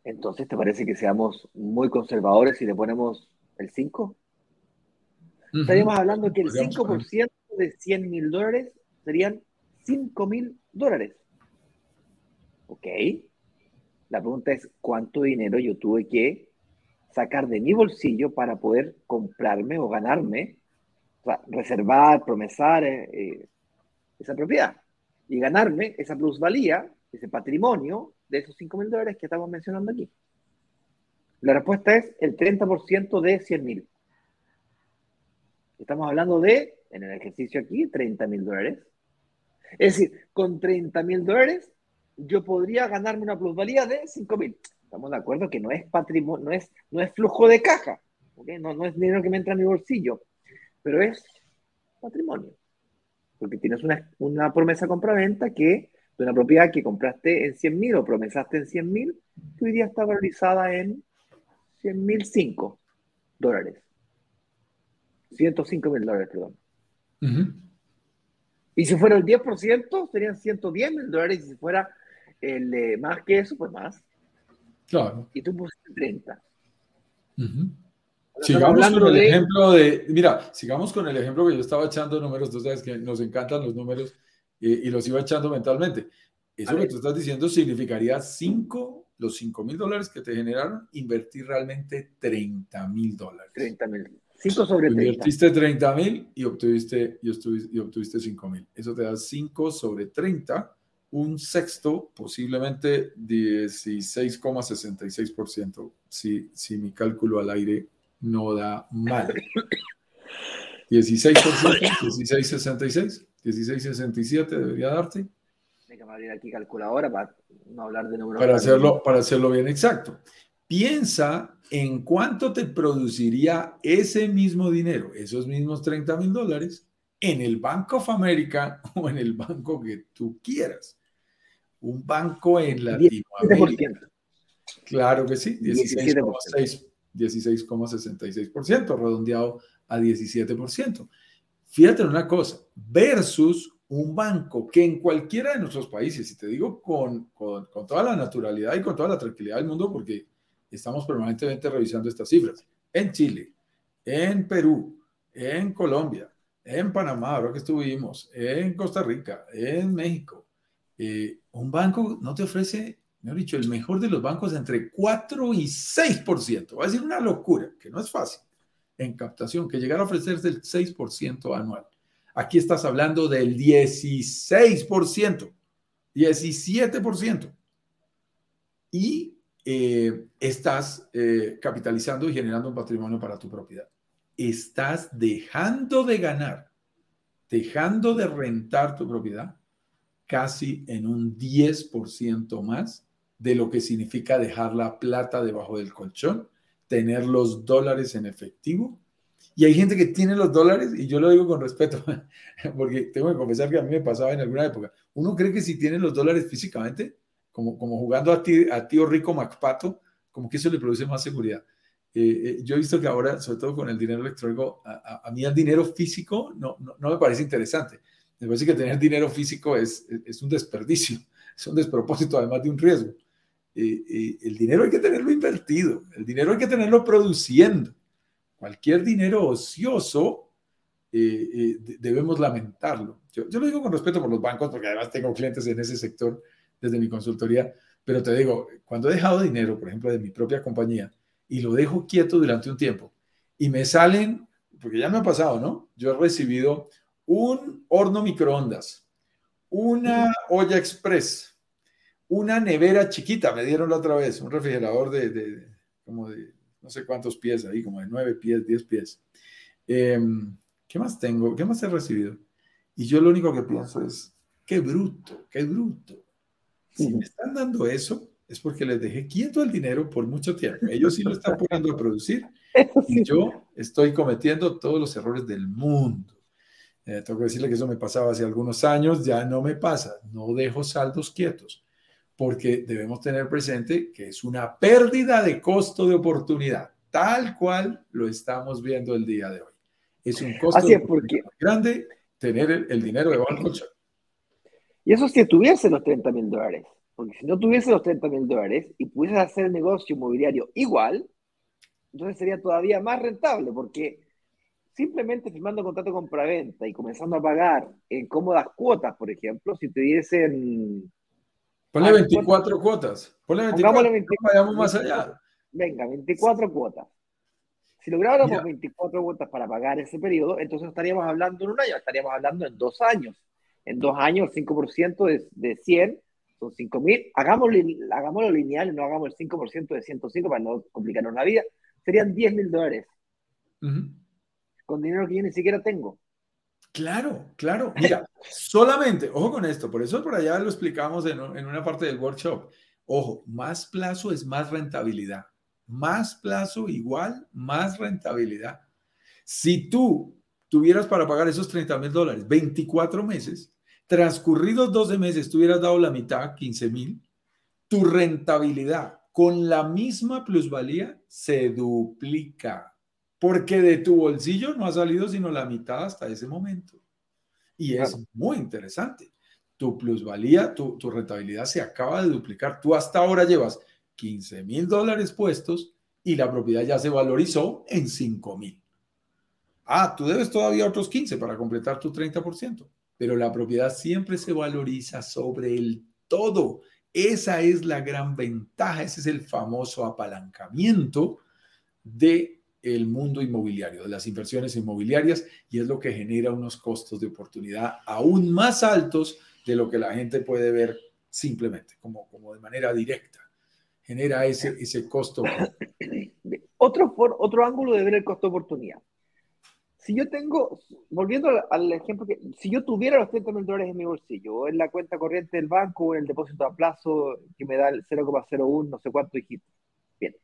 S2: Entonces, ¿te parece que seamos muy conservadores y le ponemos el 5? Estaríamos hablando que el 5% de 100 mil dólares serían 5 mil dólares. ¿Ok? La pregunta es, ¿cuánto dinero yo tuve que sacar de mi bolsillo para poder comprarme o ganarme, o sea, reservar, promesar eh, eh, esa propiedad y ganarme esa plusvalía, ese patrimonio de esos 5 mil dólares que estamos mencionando aquí. La respuesta es el 30% de 100 mil. Estamos hablando de, en el ejercicio aquí, 30 mil dólares. Es decir, con 30 mil dólares yo podría ganarme una plusvalía de 5 mil. Estamos de acuerdo que no es patrimonio, no es, no es flujo de caja, no, no es dinero que me entra en mi bolsillo, pero es patrimonio. Porque tienes una, una promesa compra-venta que de una propiedad que compraste en 100 mil o promesaste en 100 mil, que hoy día está valorizada en 100 mil 5 dólares. 105 mil dólares, perdón. Y si fuera el 10%, serían 110 mil dólares. Y si fuera el más que eso, pues más.
S1: Claro.
S2: Y tú pusiste 30.
S1: Sigamos con el ejemplo de, mira, sigamos con el ejemplo que yo estaba echando números, tú sabes que nos encantan los números y los iba echando mentalmente. Eso que tú estás diciendo significaría 5, los 5 mil dólares que te generaron, invertir realmente 30 mil dólares.
S2: 30 mil. 5 sobre 30.
S1: Invertiste 30 mil y obtuviste, y, y obtuviste 5 mil. Eso te da 5 sobre 30 un sexto, posiblemente 16,66%, si, si mi cálculo al aire no da mal. 16%, 16,66, 16,67 debería darte.
S2: Déjame abrir aquí calculadora para no hablar de números.
S1: Para hacerlo, para hacerlo bien exacto. Piensa en cuánto te produciría ese mismo dinero, esos mismos 30 mil dólares, en el Bank of America <laughs> o en el banco que tú quieras un banco en Latinoamérica. Claro que sí, 16,66%, redondeado a 17%. Fíjate en una cosa, versus un banco que en cualquiera de nuestros países, y te digo con, con, con, toda la naturalidad y con toda la tranquilidad del mundo, porque estamos permanentemente revisando estas cifras, en Chile, en Perú, en Colombia, en Panamá, ahora que estuvimos, en Costa Rica, en México, eh, un banco no te ofrece, mejor dicho, el mejor de los bancos entre 4 y 6%. Va a decir una locura, que no es fácil en captación, que llegar a ofrecerse el 6% anual. Aquí estás hablando del 16%, 17%. Y eh, estás eh, capitalizando y generando un patrimonio para tu propiedad. Estás dejando de ganar, dejando de rentar tu propiedad casi en un 10% más de lo que significa dejar la plata debajo del colchón, tener los dólares en efectivo. Y hay gente que tiene los dólares, y yo lo digo con respeto, <laughs> porque tengo que confesar que a mí me pasaba en alguna época. Uno cree que si tiene los dólares físicamente, como, como jugando a, a tío rico Macpato, como que eso le produce más seguridad. Eh, eh, yo he visto que ahora, sobre todo con el dinero electrónico, a, a, mí el dinero físico no, no, no, me parece interesante. Me parece que tener dinero físico es, es un desperdicio, <laughs> es un despropósito, además de un riesgo. Eh, el dinero hay que tenerlo invertido, el dinero hay que tenerlo produciendo. Cualquier dinero ocioso debemos lamentarlo. Yo, yo, lo digo con respeto por los bancos, porque además tengo clientes en ese sector desde mi consultoría, pero te digo, cuando he dejado dinero, por ejemplo, de mi propia compañía, y lo dejo quieto durante un tiempo, y me salen, porque ya me ha pasado, ¿no? Yo he recibido un horno microondas, una olla express, una nevera chiquita, me dieron la otra vez, un refrigerador de, de como de no sé cuántos pies ahí, como de nueve pies, diez pies. Eh, ¿Qué más tengo? ¿Qué más he recibido? Y yo lo único que pienso es, qué bruto, qué bruto. Si me están dando eso, es porque les dejé quieto el dinero por mucho tiempo. Ellos sí lo están poniendo a producir y yo estoy cometiendo todos los errores del mundo. Eh, tengo que decirle que eso me pasaba hace algunos años, ya no me pasa. No dejo saldos quietos porque debemos tener presente que es una pérdida de costo de oportunidad, tal cual lo estamos viendo el día de hoy. Es un costo
S2: porque...
S1: grande tener el, el dinero de del colchón.
S2: Y eso si tuviese los 30 mil dólares. Porque si no tuviese los 30 mil dólares y pudiese hacer el negocio inmobiliario igual, entonces sería todavía más rentable, porque simplemente firmando contrato de compraventa y comenzando a pagar en cómodas cuotas, por ejemplo, si te diesen...
S1: Ponle 24 cuotas. Ponle 24, 24 vayamos más allá.
S2: Venga, 24 cuotas. Si lográramos 24 cuotas para pagar ese periodo, entonces estaríamos hablando en un año, estaríamos hablando en dos años en dos años el 5% de, de 100 son 5 mil. Hagámoslo, hagámoslo lineal no hagamos el 5% de 105 para no complicarnos la vida. Serían 10 mil dólares. Con dinero que yo ni siquiera tengo.
S1: Claro, claro. Mira, <laughs> solamente, ojo con esto, por eso por allá lo explicamos en, en una parte del workshop. Ojo, más plazo es más rentabilidad. Más plazo igual, más rentabilidad. Si tú tuvieras para pagar esos 30 mil dólares 24 meses, transcurridos 12 meses, tú hubieras dado la mitad, 15 mil, tu rentabilidad con la misma plusvalía se duplica, porque de tu bolsillo no ha salido sino la mitad hasta ese momento. Y es muy interesante. Tu plusvalía, tu, tu rentabilidad se acaba de duplicar. Tú hasta ahora llevas 15 mil dólares puestos y la propiedad ya se valorizó en 5 mil. Ah, tú debes todavía otros 15 para completar tu 30% pero la propiedad siempre se valoriza sobre el todo. Esa es la gran ventaja, ese es el famoso apalancamiento de el mundo inmobiliario, de las inversiones inmobiliarias, y es lo que genera unos costos de oportunidad aún más altos de lo que la gente puede ver simplemente, como, como de manera directa. Genera ese, ese costo. <coughs>
S2: Otro, otro ángulo de ver el costo de oportunidad si yo tengo, volviendo al, ejemplo que, si yo tuviera los 30 mil dólares en mi bolsillo, o en la cuenta corriente del banco, o en el depósito a plazo que me da el 0,01, no sé cuánto dijiste. Bien,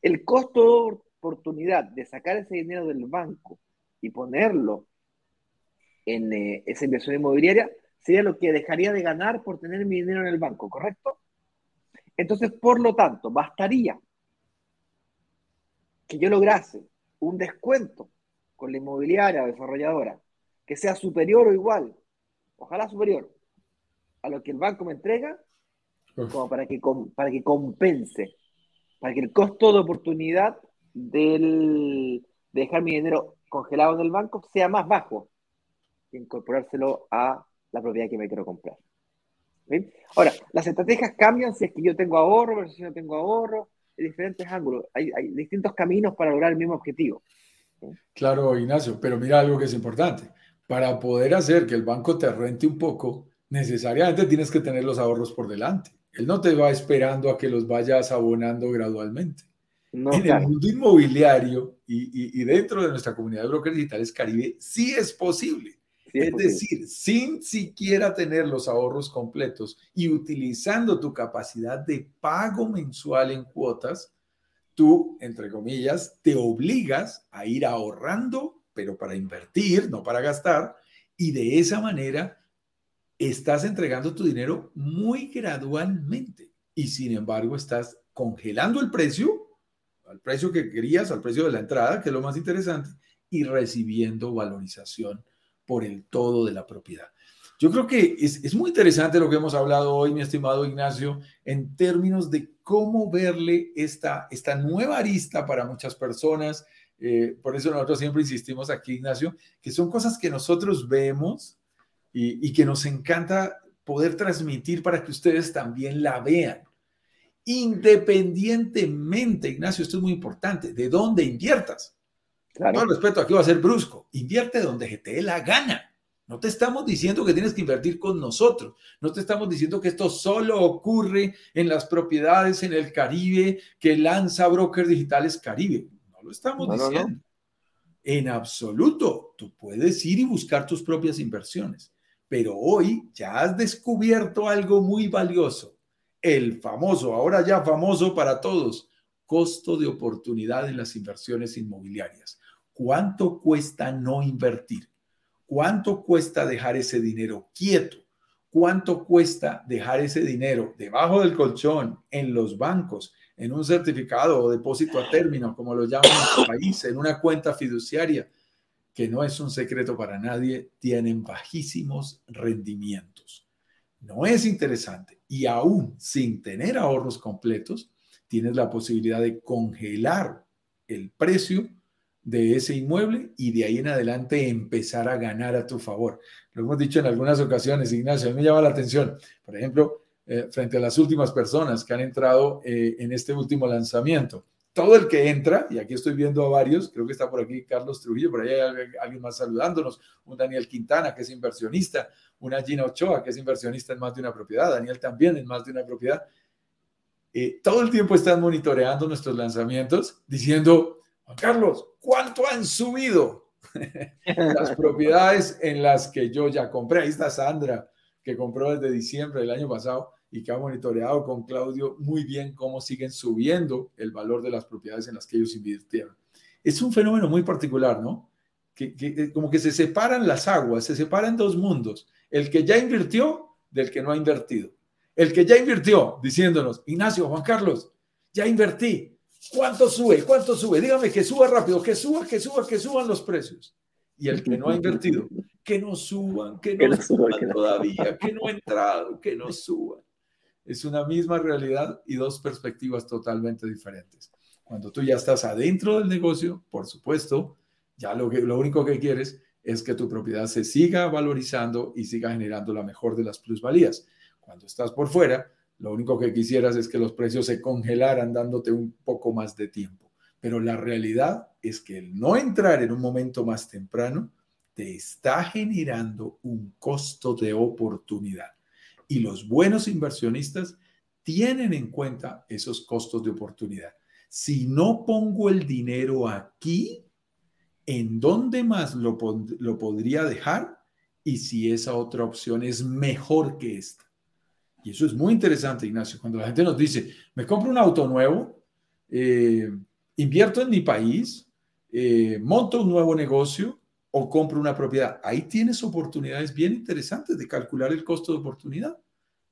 S2: el costo de oportunidad de sacar ese dinero del banco y ponerlo en eh, esa inversión inmobiliaria sería lo que dejaría de ganar por tener mi dinero en el banco, ¿correcto? Entonces, por lo tanto, bastaría que yo lograse un descuento con la inmobiliaria o desarrolladora que sea superior o igual, ojalá superior, a lo que el banco me entrega, como para que, para que compense, para que el costo de oportunidad del, de dejar mi dinero congelado en el banco sea más bajo que incorporárselo a la propiedad que me quiero comprar. Ahora, las estrategias cambian si es que yo tengo ahorro versus si no tengo ahorro, en diferentes ángulos. Hay, hay distintos caminos para lograr el mismo objetivo.
S1: Claro, Ignacio, pero mira algo que es importante. Para poder hacer que el banco te rente un poco, necesariamente tienes que tener los ahorros por delante. Él no te va esperando a que los vayas abonando gradualmente. en el mundo inmobiliario y, dentro de nuestra comunidad de brokers digitales Caribe, sí es posible. es, decir, sin siquiera tener los ahorros completos y utilizando tu capacidad de pago mensual en cuotas, tú, entre comillas, te obligas a ir ahorrando, pero para invertir, no para gastar, y de esa manera estás entregando tu dinero muy gradualmente y sin embargo estás congelando el precio, al precio que querías, al precio de la entrada, que es lo más interesante, y recibiendo valorización por el todo de la propiedad. Yo creo que es, muy interesante lo que hemos hablado hoy, mi estimado Ignacio, en términos de cómo verle esta, esta nueva arista para muchas personas. Eh, por eso nosotros siempre insistimos aquí, Ignacio, que son cosas que nosotros vemos y, que nos encanta poder transmitir para que ustedes también la vean. Independientemente, Ignacio, esto es muy importante, de dónde inviertas. Claro. Con respeto, aquí va a ser brusco. Invierte donde te dé la gana. No te estamos diciendo que tienes que invertir con nosotros. No te estamos diciendo que esto solo ocurre en las propiedades en el Caribe que lanza Brokers Digitales Caribe. No lo estamos diciendo. En absoluto. Tú puedes ir y buscar tus propias inversiones. Pero hoy ya has descubierto algo muy valioso, el famoso, ahora ya famoso para todos, costo de oportunidad en las inversiones inmobiliarias. ¿Cuánto cuesta no invertir? ¿Cuánto cuesta dejar ese dinero quieto? ¿Cuánto cuesta dejar ese dinero debajo del colchón, en los bancos, en un certificado o depósito a término, como lo llaman en el país, en una cuenta fiduciaria? que no es un secreto para nadie, tienen bajísimos rendimientos. No es interesante. Y aún sin tener ahorros completos, tienes la posibilidad de congelar el precio de ese inmueble y de ahí en adelante empezar a ganar a tu favor. Lo hemos dicho en algunas ocasiones, Ignacio, a mí me llama la atención, por ejemplo, eh, frente a las últimas personas que han entrado eh, en este último lanzamiento todo el que entra, y aquí estoy viendo a varios, creo que está por aquí Carlos Trujillo, por ahí hay alguien más saludándonos, un Daniel Quintana, que es inversionista, una Gina Ochoa, que es inversionista en más de una propiedad, Daniel también en más de una propiedad. Eh, todo el tiempo están monitoreando nuestros lanzamientos, diciendo, Juan Carlos, ¿cuánto han subido las <laughs> propiedades en las que yo ya compré? Ahí está Sandra, que compró desde diciembre del año pasado y que ha monitoreado con Claudio muy bien cómo siguen subiendo el valor de las propiedades en las que ellos invirtieron. Es un fenómeno muy particular, ¿no? Que, como que se separan las aguas, se separan dos mundos, el que ya invirtió del que no ha invertido. El que ya invirtió, diciéndonos, Ignacio, Juan Carlos, ya invertí, ¿cuánto sube? ¿Cuánto sube? Dígame que suba rápido, que suba, que suba, que suban los precios. Y el que no ha invertido, que no suban, que no, suban todavía, que no ha entrado, que no suban es una misma realidad y dos perspectivas totalmente diferentes. Cuando tú ya estás adentro del negocio, por supuesto, ya lo, que, lo único que quieres es que tu propiedad se siga valorizando y siga generando la mejor de las plusvalías. Cuando estás por fuera, lo único que quisieras es que los precios se congelaran dándote un poco más de tiempo. Pero la realidad es que el no entrar en un momento más temprano te está generando un costo de oportunidad y los buenos inversionistas tienen en cuenta esos costos de oportunidad. Si no pongo el dinero aquí, ¿en dónde más lo, lo podría dejar? Y si esa otra opción es mejor que esta. Y eso es muy interesante, Ignacio, cuando la gente nos dice, me compro un auto nuevo, eh, invierto en mi país, eh, monto un nuevo negocio o compro una propiedad. Ahí tienes oportunidades bien interesantes de calcular el costo de oportunidad.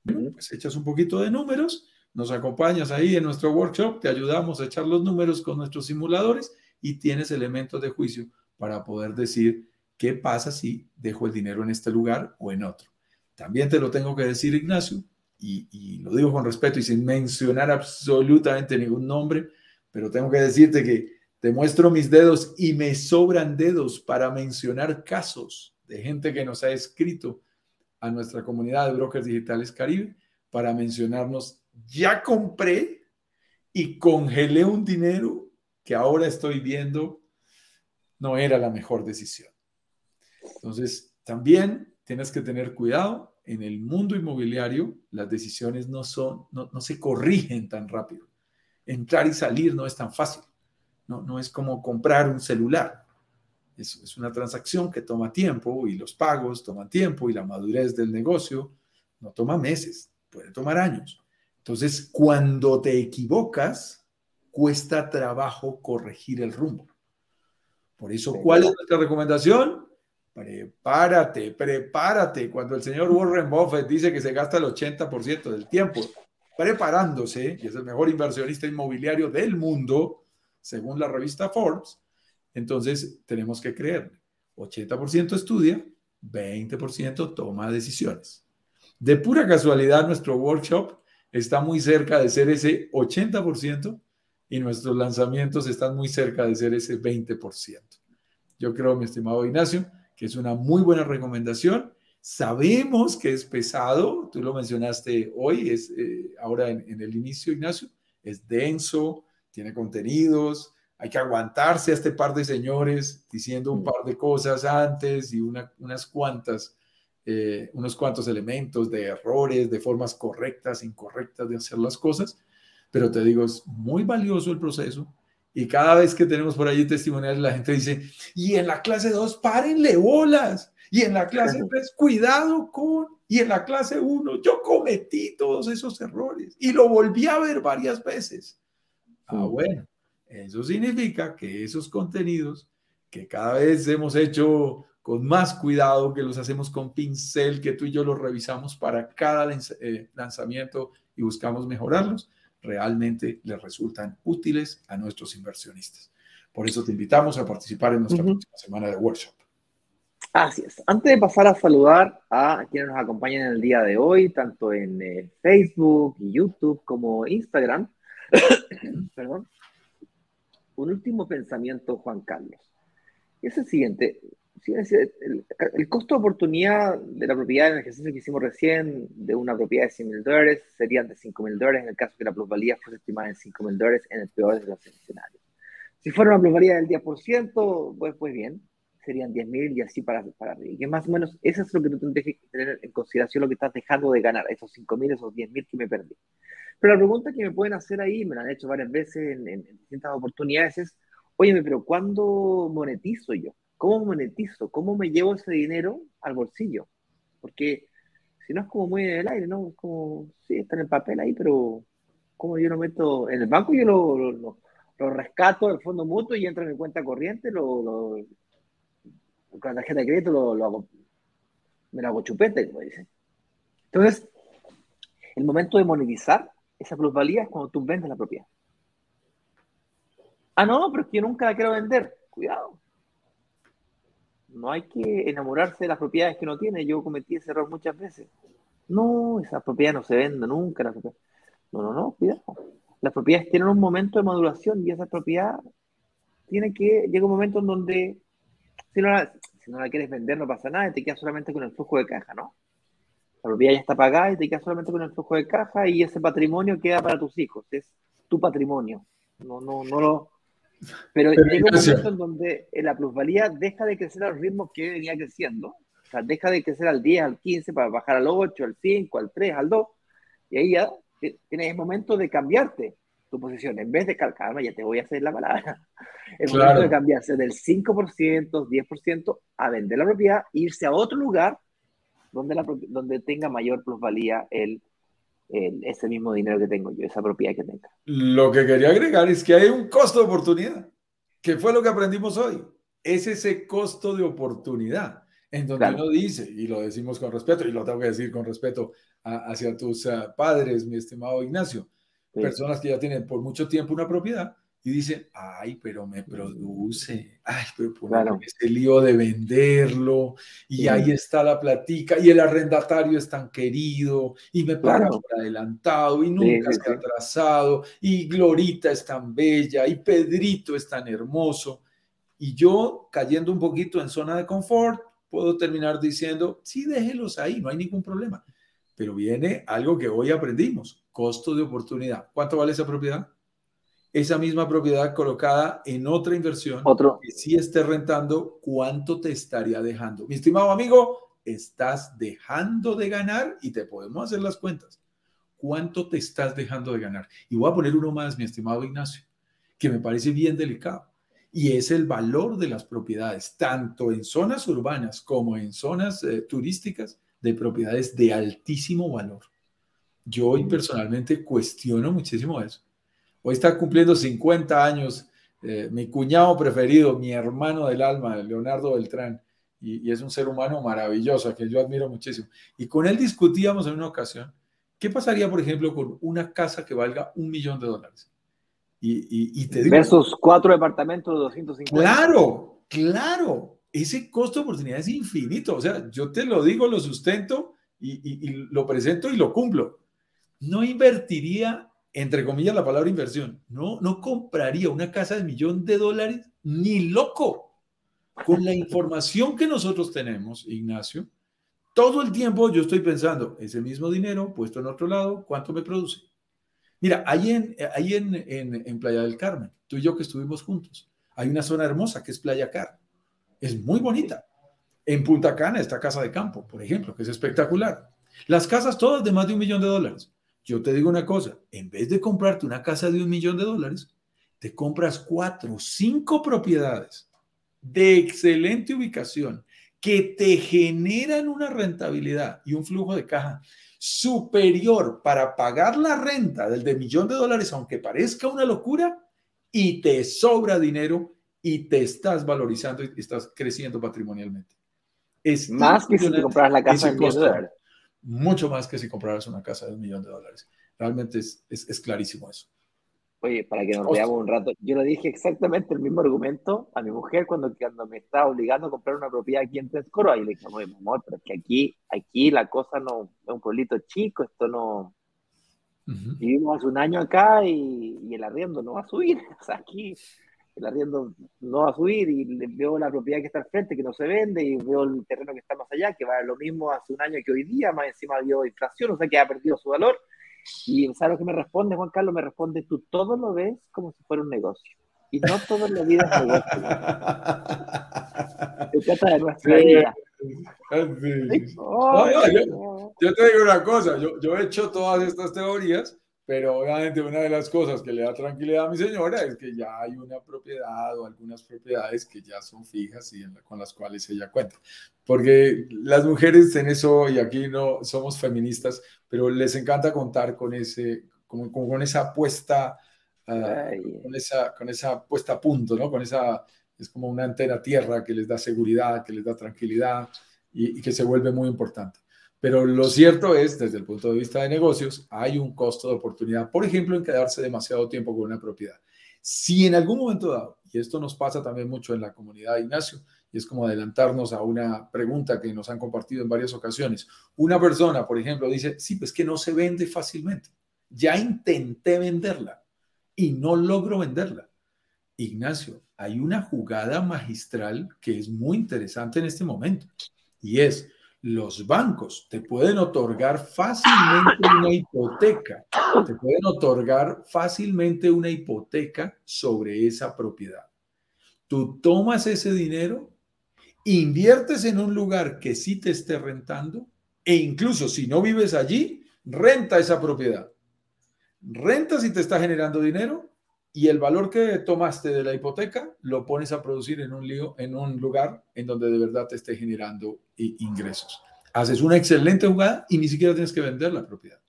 S1: Bueno, pues echas un poquito de números, nos acompañas ahí en nuestro workshop, te ayudamos a echar los números con nuestros simuladores y tienes elementos de juicio para poder decir qué pasa si dejo el dinero en este lugar o en otro. También te lo tengo que decir, Ignacio, y, lo digo con respeto y sin mencionar absolutamente ningún nombre, pero tengo que decirte que te muestro mis dedos y me sobran dedos para mencionar casos de gente que nos ha escrito a nuestra comunidad de brokers digitales Caribe para mencionarnos, ya compré y congelé un dinero que ahora estoy viendo no era la mejor decisión. Entonces, también tienes que tener cuidado en el mundo inmobiliario las decisiones no, son, no, no, se corrigen tan rápido. Entrar y salir no es tan fácil. No, no es como comprar un celular. Es, es una transacción que toma tiempo y los pagos toman tiempo y la madurez del negocio no toma meses, puede tomar años. Entonces, cuando te equivocas, cuesta trabajo corregir el rumbo. Por eso, ¿cuál es nuestra recomendación? Prepárate, prepárate. Cuando el señor Warren Buffett dice que se gasta el 80% del tiempo preparándose, y es el mejor inversionista inmobiliario del mundo, según la revista Forbes, entonces tenemos que creerle. 80% estudia, 20% toma decisiones. De pura casualidad, nuestro workshop está muy cerca de ser ese 80% y nuestros lanzamientos están muy cerca de ser ese 20%. Yo creo, mi estimado Ignacio, que es una muy buena recomendación. Sabemos que es pesado, tú lo mencionaste hoy, es eh, ahora en, el inicio, Ignacio, es denso, tiene contenidos, hay que aguantarse a este par de señores diciendo un mm. par de cosas antes y unas cuantas, eh, unos cuantos elementos de errores, de formas correctas, incorrectas de hacer las cosas, pero te digo, es muy valioso el proceso y cada vez que tenemos por allí testimoniales, la gente dice, y en la clase 2, párenle bolas. Y en la clase 3, cuidado con. Y en la clase 1, yo cometí todos esos errores y lo volví a ver varias veces. Ah, bueno, eso significa que esos contenidos que cada vez hemos hecho con más cuidado, que los hacemos con pincel, que tú y yo los revisamos para cada eh, lanzamiento y buscamos mejorarlos, realmente les resultan útiles a nuestros inversionistas. Por eso te invitamos a participar en nuestra próxima semana de workshop.
S2: Así es. Antes de pasar a saludar a quienes nos acompañan en el día de hoy, tanto en eh, Facebook, YouTube como Instagram, <coughs> perdón, un último pensamiento, Juan Carlos. Es el siguiente el, costo de oportunidad de la propiedad en el ejercicio que hicimos recién, de una propiedad de 100 mil dólares, serían de 5 mil dólares en el caso que la plusvalía fuese estimada en 5 mil dólares en el peor de los escenarios. Si fuera una plusvalía del 10%, pues, pues bien, serían 10 mil y así para, para arriba. Que más o menos eso es lo que tú tienes que tener en consideración, lo que estás dejando de ganar, esos 5 mil, esos 10 mil que me perdí. Pero la pregunta que me pueden hacer ahí, me la han hecho varias veces en, en distintas oportunidades, es, oye, pero ¿cuándo monetizo yo? ¿Cómo monetizo? ¿Cómo me llevo ese dinero al bolsillo? Porque si no es como muy en el aire, ¿no? Es como, sí, está en el papel ahí, pero ¿cómo yo lo meto? En el banco yo lo, lo, rescato del fondo mutuo y entra en mi cuenta corriente, lo, con la tarjeta de crédito lo, hago, me lo hago chupete, como dicen. Entonces, el momento de monetizar esa plusvalía es cuando tú vendes la propiedad. Ah, no, pero es que nunca la quiero vender. Cuidado no hay que enamorarse de las propiedades que uno tiene. Yo cometí ese error muchas veces. No, esa propiedad no se vende nunca. no, no, no, cuidado. Las propiedades tienen un momento de maduración y esa propiedad tiene que, llega un momento en donde, si no, la, si no la quieres vender, no pasa nada y te quedas solamente con el flujo de caja, ¿no? La propiedad ya está pagada y te quedas solamente con el flujo de caja y ese patrimonio queda para tus hijos. Es tu patrimonio. No, no, no lo, pero, llega un momento en donde eh, la plusvalía deja de crecer al ritmo que venía creciendo. O sea, deja de crecer al 10, al 15, para bajar al 8, al 5, al 3, al 2. Y ahí ya tienes el momento de cambiarte tu posición. En vez de calcarme, ya te voy a hacer la palabra. <laughs> Es momento de cambiarse del 5%, 10% a vender la propiedad, irse a otro lugar donde, la, donde tenga mayor plusvalía el ese mismo dinero que tengo yo, esa propiedad que tenga.
S1: Lo que quería agregar es que hay un costo de oportunidad, que fue lo que aprendimos hoy. Es ese costo de oportunidad, en donde uno dice, y lo decimos con respeto, y lo tengo que decir con respeto hacia tus ah, padres, mi estimado Ignacio, personas que ya tienen por mucho tiempo una propiedad, y dicen, ay, pero me produce, ay, pero por ese lío de venderlo, y ahí está la platica, y el arrendatario es tan querido, y me paga por adelantado, y nunca se ha atrasado, y Glorita es tan bella, y Pedrito es tan hermoso, y yo, cayendo un poquito en zona de confort, puedo terminar diciendo, sí, déjelos ahí, no hay ningún problema. Pero viene algo que hoy aprendimos, costo de oportunidad. ¿Cuánto vale esa propiedad? Esa misma propiedad colocada en otra inversión
S2: Otro.
S1: que sí esté rentando, ¿cuánto te estaría dejando? Mi estimado amigo, estás dejando de ganar y te podemos hacer las cuentas. ¿Cuánto te estás dejando de ganar? Y voy a poner uno más, mi estimado Ignacio, que me parece bien delicado. Y es el valor de las propiedades, tanto en zonas urbanas como en zonas eh, turísticas, de propiedades de altísimo valor. Yo hoy personalmente cuestiono muchísimo eso. Hoy está cumpliendo 50 años eh, mi cuñado preferido, mi hermano del alma, Leonardo Beltrán, y, es un ser humano maravilloso, a quien yo admiro muchísimo. Y con él discutíamos en una ocasión, ¿qué pasaría, por ejemplo, con una casa que valga un millón de dólares?
S2: Y, te digo, Versus cuatro departamentos de 250.
S1: Claro, claro. Ese costo de oportunidad es infinito. O sea, yo te lo digo, lo sustento y, y lo presento y lo cumplo. No invertiría entre comillas, la palabra inversión. No, no compraría una casa de millón de dólares ni loco. Con la información que nosotros tenemos, Ignacio, todo el tiempo yo estoy pensando, ese mismo dinero puesto en otro lado, ¿cuánto me produce? Mira, ahí en, ahí en, en, Playa del Carmen, tú y yo que estuvimos juntos, hay una zona hermosa que es Playa Car. Es muy bonita. En Punta Cana está Casa de Campo, por ejemplo, que es espectacular. Las casas todas de más de un millón de dólares. Yo te digo una cosa, en vez de comprarte una casa de un millón de dólares, te compras cuatro, cinco propiedades de excelente ubicación que te generan una rentabilidad y un flujo de caja superior para pagar la renta del de millón de dólares, aunque parezca una locura, y te sobra dinero y te estás valorizando y estás creciendo patrimonialmente.
S2: Es más que si te compras la casa de millón de dólares
S1: mucho más que si compraras una casa de un millón de dólares. Realmente es, es, clarísimo eso.
S2: Oye, para que nos veamos un rato, yo le dije exactamente el mismo argumento a mi mujer cuando, cuando me estaba obligando a comprar una propiedad aquí en Tescoro. Y le dije, oye, amor, pero es que aquí, aquí la cosa no es un pueblito chico, esto no. Vivimos hace un año acá y, y, el arriendo no va a subir. <laughs> O sea, aquí el arriendo no va a subir y veo la propiedad que está al frente que no se vende y veo el terreno que está más allá que vale lo mismo hace un año que hoy día, más encima dio inflación, o sea que ha perdido su valor. Y ¿sabes lo que me responde Juan Carlos? Me responde, tú todo lo ves como si fuera un negocio. Y no todo la vida es negocio. <laughs> Se trata de nuestra vida.
S1: yo, te digo una cosa, yo, yo he hecho todas estas teorías pero obviamente una de las cosas que le da tranquilidad a mi señora es que ya hay una propiedad o algunas propiedades que ya son fijas y con las cuales ella cuenta. Porque las mujeres en eso, y aquí no somos feministas, pero les encanta contar con, ese, con, con esa apuesta, ah, con, esa, con esa puesta a punto, ¿no? Con esa, es como una antena tierra que les da seguridad, que les da tranquilidad y, y que se vuelve muy importante. Pero lo cierto es, desde el punto de vista de negocios, hay un costo de oportunidad, por ejemplo, en quedarse demasiado tiempo con una propiedad. Si en algún momento dado, y esto nos pasa también mucho en la comunidad Ignacio, y es como adelantarnos a una pregunta que nos han compartido en varias ocasiones, una persona, por ejemplo, dice, sí, pues que no se vende fácilmente. Ya intenté venderla y no logro venderla. Ignacio, hay una jugada magistral que es muy interesante en este momento, y es, los bancos te pueden otorgar fácilmente una hipoteca, te pueden otorgar fácilmente una hipoteca sobre esa propiedad. Tú tomas ese dinero, inviertes en un lugar que sí te esté rentando e incluso si no vives allí, renta esa propiedad. Renta si te está generando dinero y el valor que tomaste de la hipoteca lo pones a producir en un, lío, en un lugar en donde de verdad te esté generando ingresos. Haces una excelente jugada y ni siquiera tienes que vender la propiedad.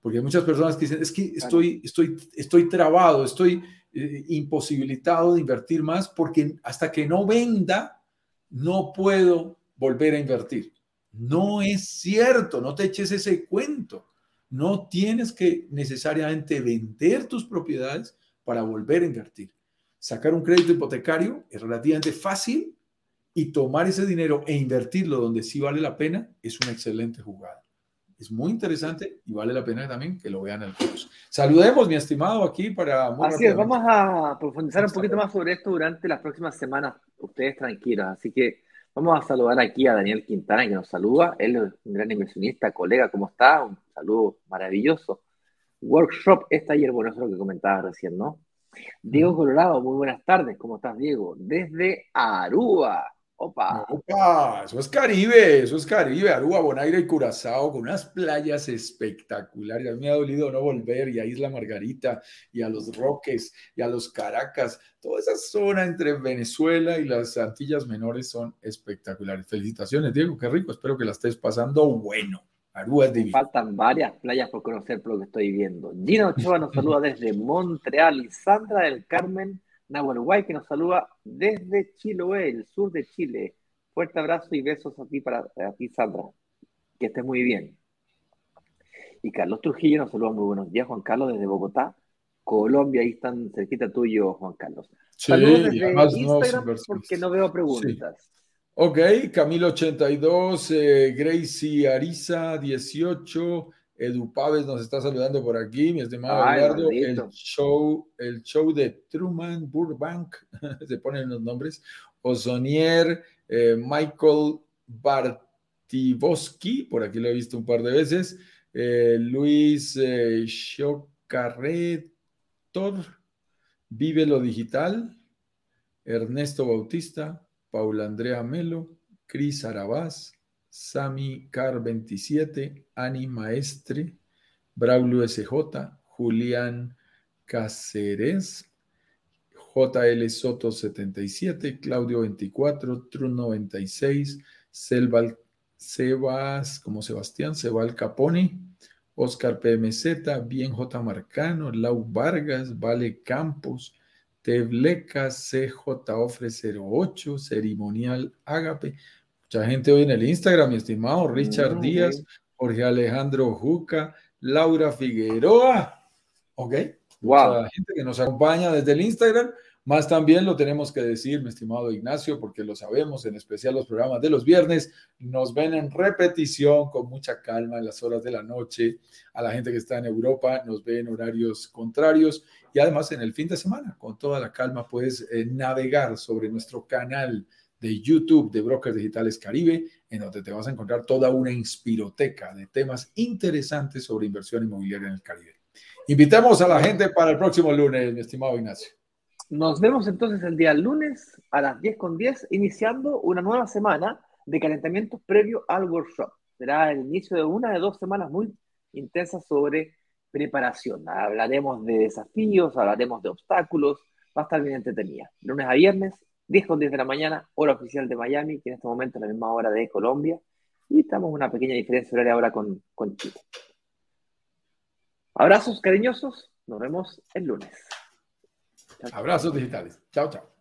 S1: Porque hay muchas personas que dicen, es que estoy, estoy, estoy trabado, estoy eh, imposibilitado de invertir más porque hasta que no venda, no puedo volver a invertir. No es cierto, no te eches ese cuento. No tienes que necesariamente vender tus propiedades para volver a invertir. Sacar un crédito hipotecario es relativamente fácil y tomar ese dinero e invertirlo donde sí vale la pena es una excelente jugada. Es muy interesante y vale la pena también que lo vean el curso. Saludemos, mi estimado, aquí para...
S2: Así es, vamos a profundizar un poquito más sobre esto durante las próximas semanas. Ustedes tranquilos, así que vamos a saludar aquí a Daniel Quintana que nos saluda. Él es un gran inversionista, colega, ¿cómo está? Un saludo maravilloso workshop este ayer, bueno, eso es lo que comentaba recién, ¿no? Diego Colorado, muy buenas tardes, ¿cómo estás, Diego? Desde Aruba. Opa.
S1: Opa, eso es Caribe, eso es Caribe, Aruba, Bonaire y Curazao, con unas playas espectaculares. A mí me ha dolido no volver y a Isla Margarita y a los Roques y a los Caracas. Toda esa zona entre Venezuela y las Antillas Menores son espectaculares. Felicitaciones, Diego, qué rico. Espero que la estés pasando bueno. Aruba es divino.
S2: Faltan varias playas por conocer por lo que estoy viendo. Gina Ochoa nos saluda desde Montreal y Sandra del Carmen Nahuel que nos saluda desde Chiloé, el sur de Chile. Fuerte abrazo y besos a ti, para, a ti Sandra. Que estés muy bien. Y Carlos Trujillo nos saluda muy buenos días, Juan Carlos, desde Bogotá, Colombia. Ahí están cerquita tuyo, Juan Carlos.
S1: Sí,
S2: Saludos desde Instagram porque no veo preguntas.
S1: Ok, Camilo82, eh, Gracie Ariza, 18, Edu Paves nos está saludando por aquí, mi estimado Eduardo. El show, el show de Truman Burbank, <laughs> se ponen los nombres. Osonier, eh, Michael Bartivoski, por aquí lo he visto un par de veces. Eh, Luis eh, Vive lo Digital. Ernesto Bautista, Paula Andrea Melo, Cris Arabás, Sami Car 27, Ani Maestre, Braulio SJ, Julián Cáceres, JL Soto 77, Claudio 24, Trun 96, Selva, Sebas, como Sebastián, Sebal Caponi, Oscar PMZ, Bien J Marcano, Lau Vargas, Vale Campos, Tebleca, CJ Ofre 08, Ceremonial Ágape, Mucha gente hoy en el Instagram, mi estimado Richard Díaz, Jorge Alejandro Juca, Laura Figueroa. Ok.
S2: Wow.
S1: Mucha gente que nos acompaña desde el Instagram. Más también lo tenemos que decir, mi estimado Ignacio, porque lo sabemos, en especial los programas de los viernes, nos ven en repetición con mucha calma en las horas de la noche. A la gente que está en Europa nos ve en horarios contrarios y además en el fin de semana, con toda la calma, puedes eh, navegar sobre nuestro canal de YouTube de Brokers Digitales Caribe, en donde te vas a encontrar toda una inspiroteca de temas interesantes sobre inversión inmobiliaria en el Caribe. Invitamos a la gente para el próximo lunes, mi estimado Ignacio.
S2: Nos vemos entonces el día lunes a las 10 con 10, iniciando una nueva semana de calentamientos previo al workshop. Será el inicio de una de dos semanas muy intensas sobre preparación. Hablaremos de desafíos, hablaremos de obstáculos, va a estar bien entretenida. Lunes a viernes, 10 con 10 de la mañana, hora oficial de Miami, que en este momento es la misma hora de Colombia. Y estamos en una pequeña diferencia horaria ahora con, con Chile. Abrazos cariñosos, nos vemos el lunes.
S1: Abrazos digitales. Chao, chao.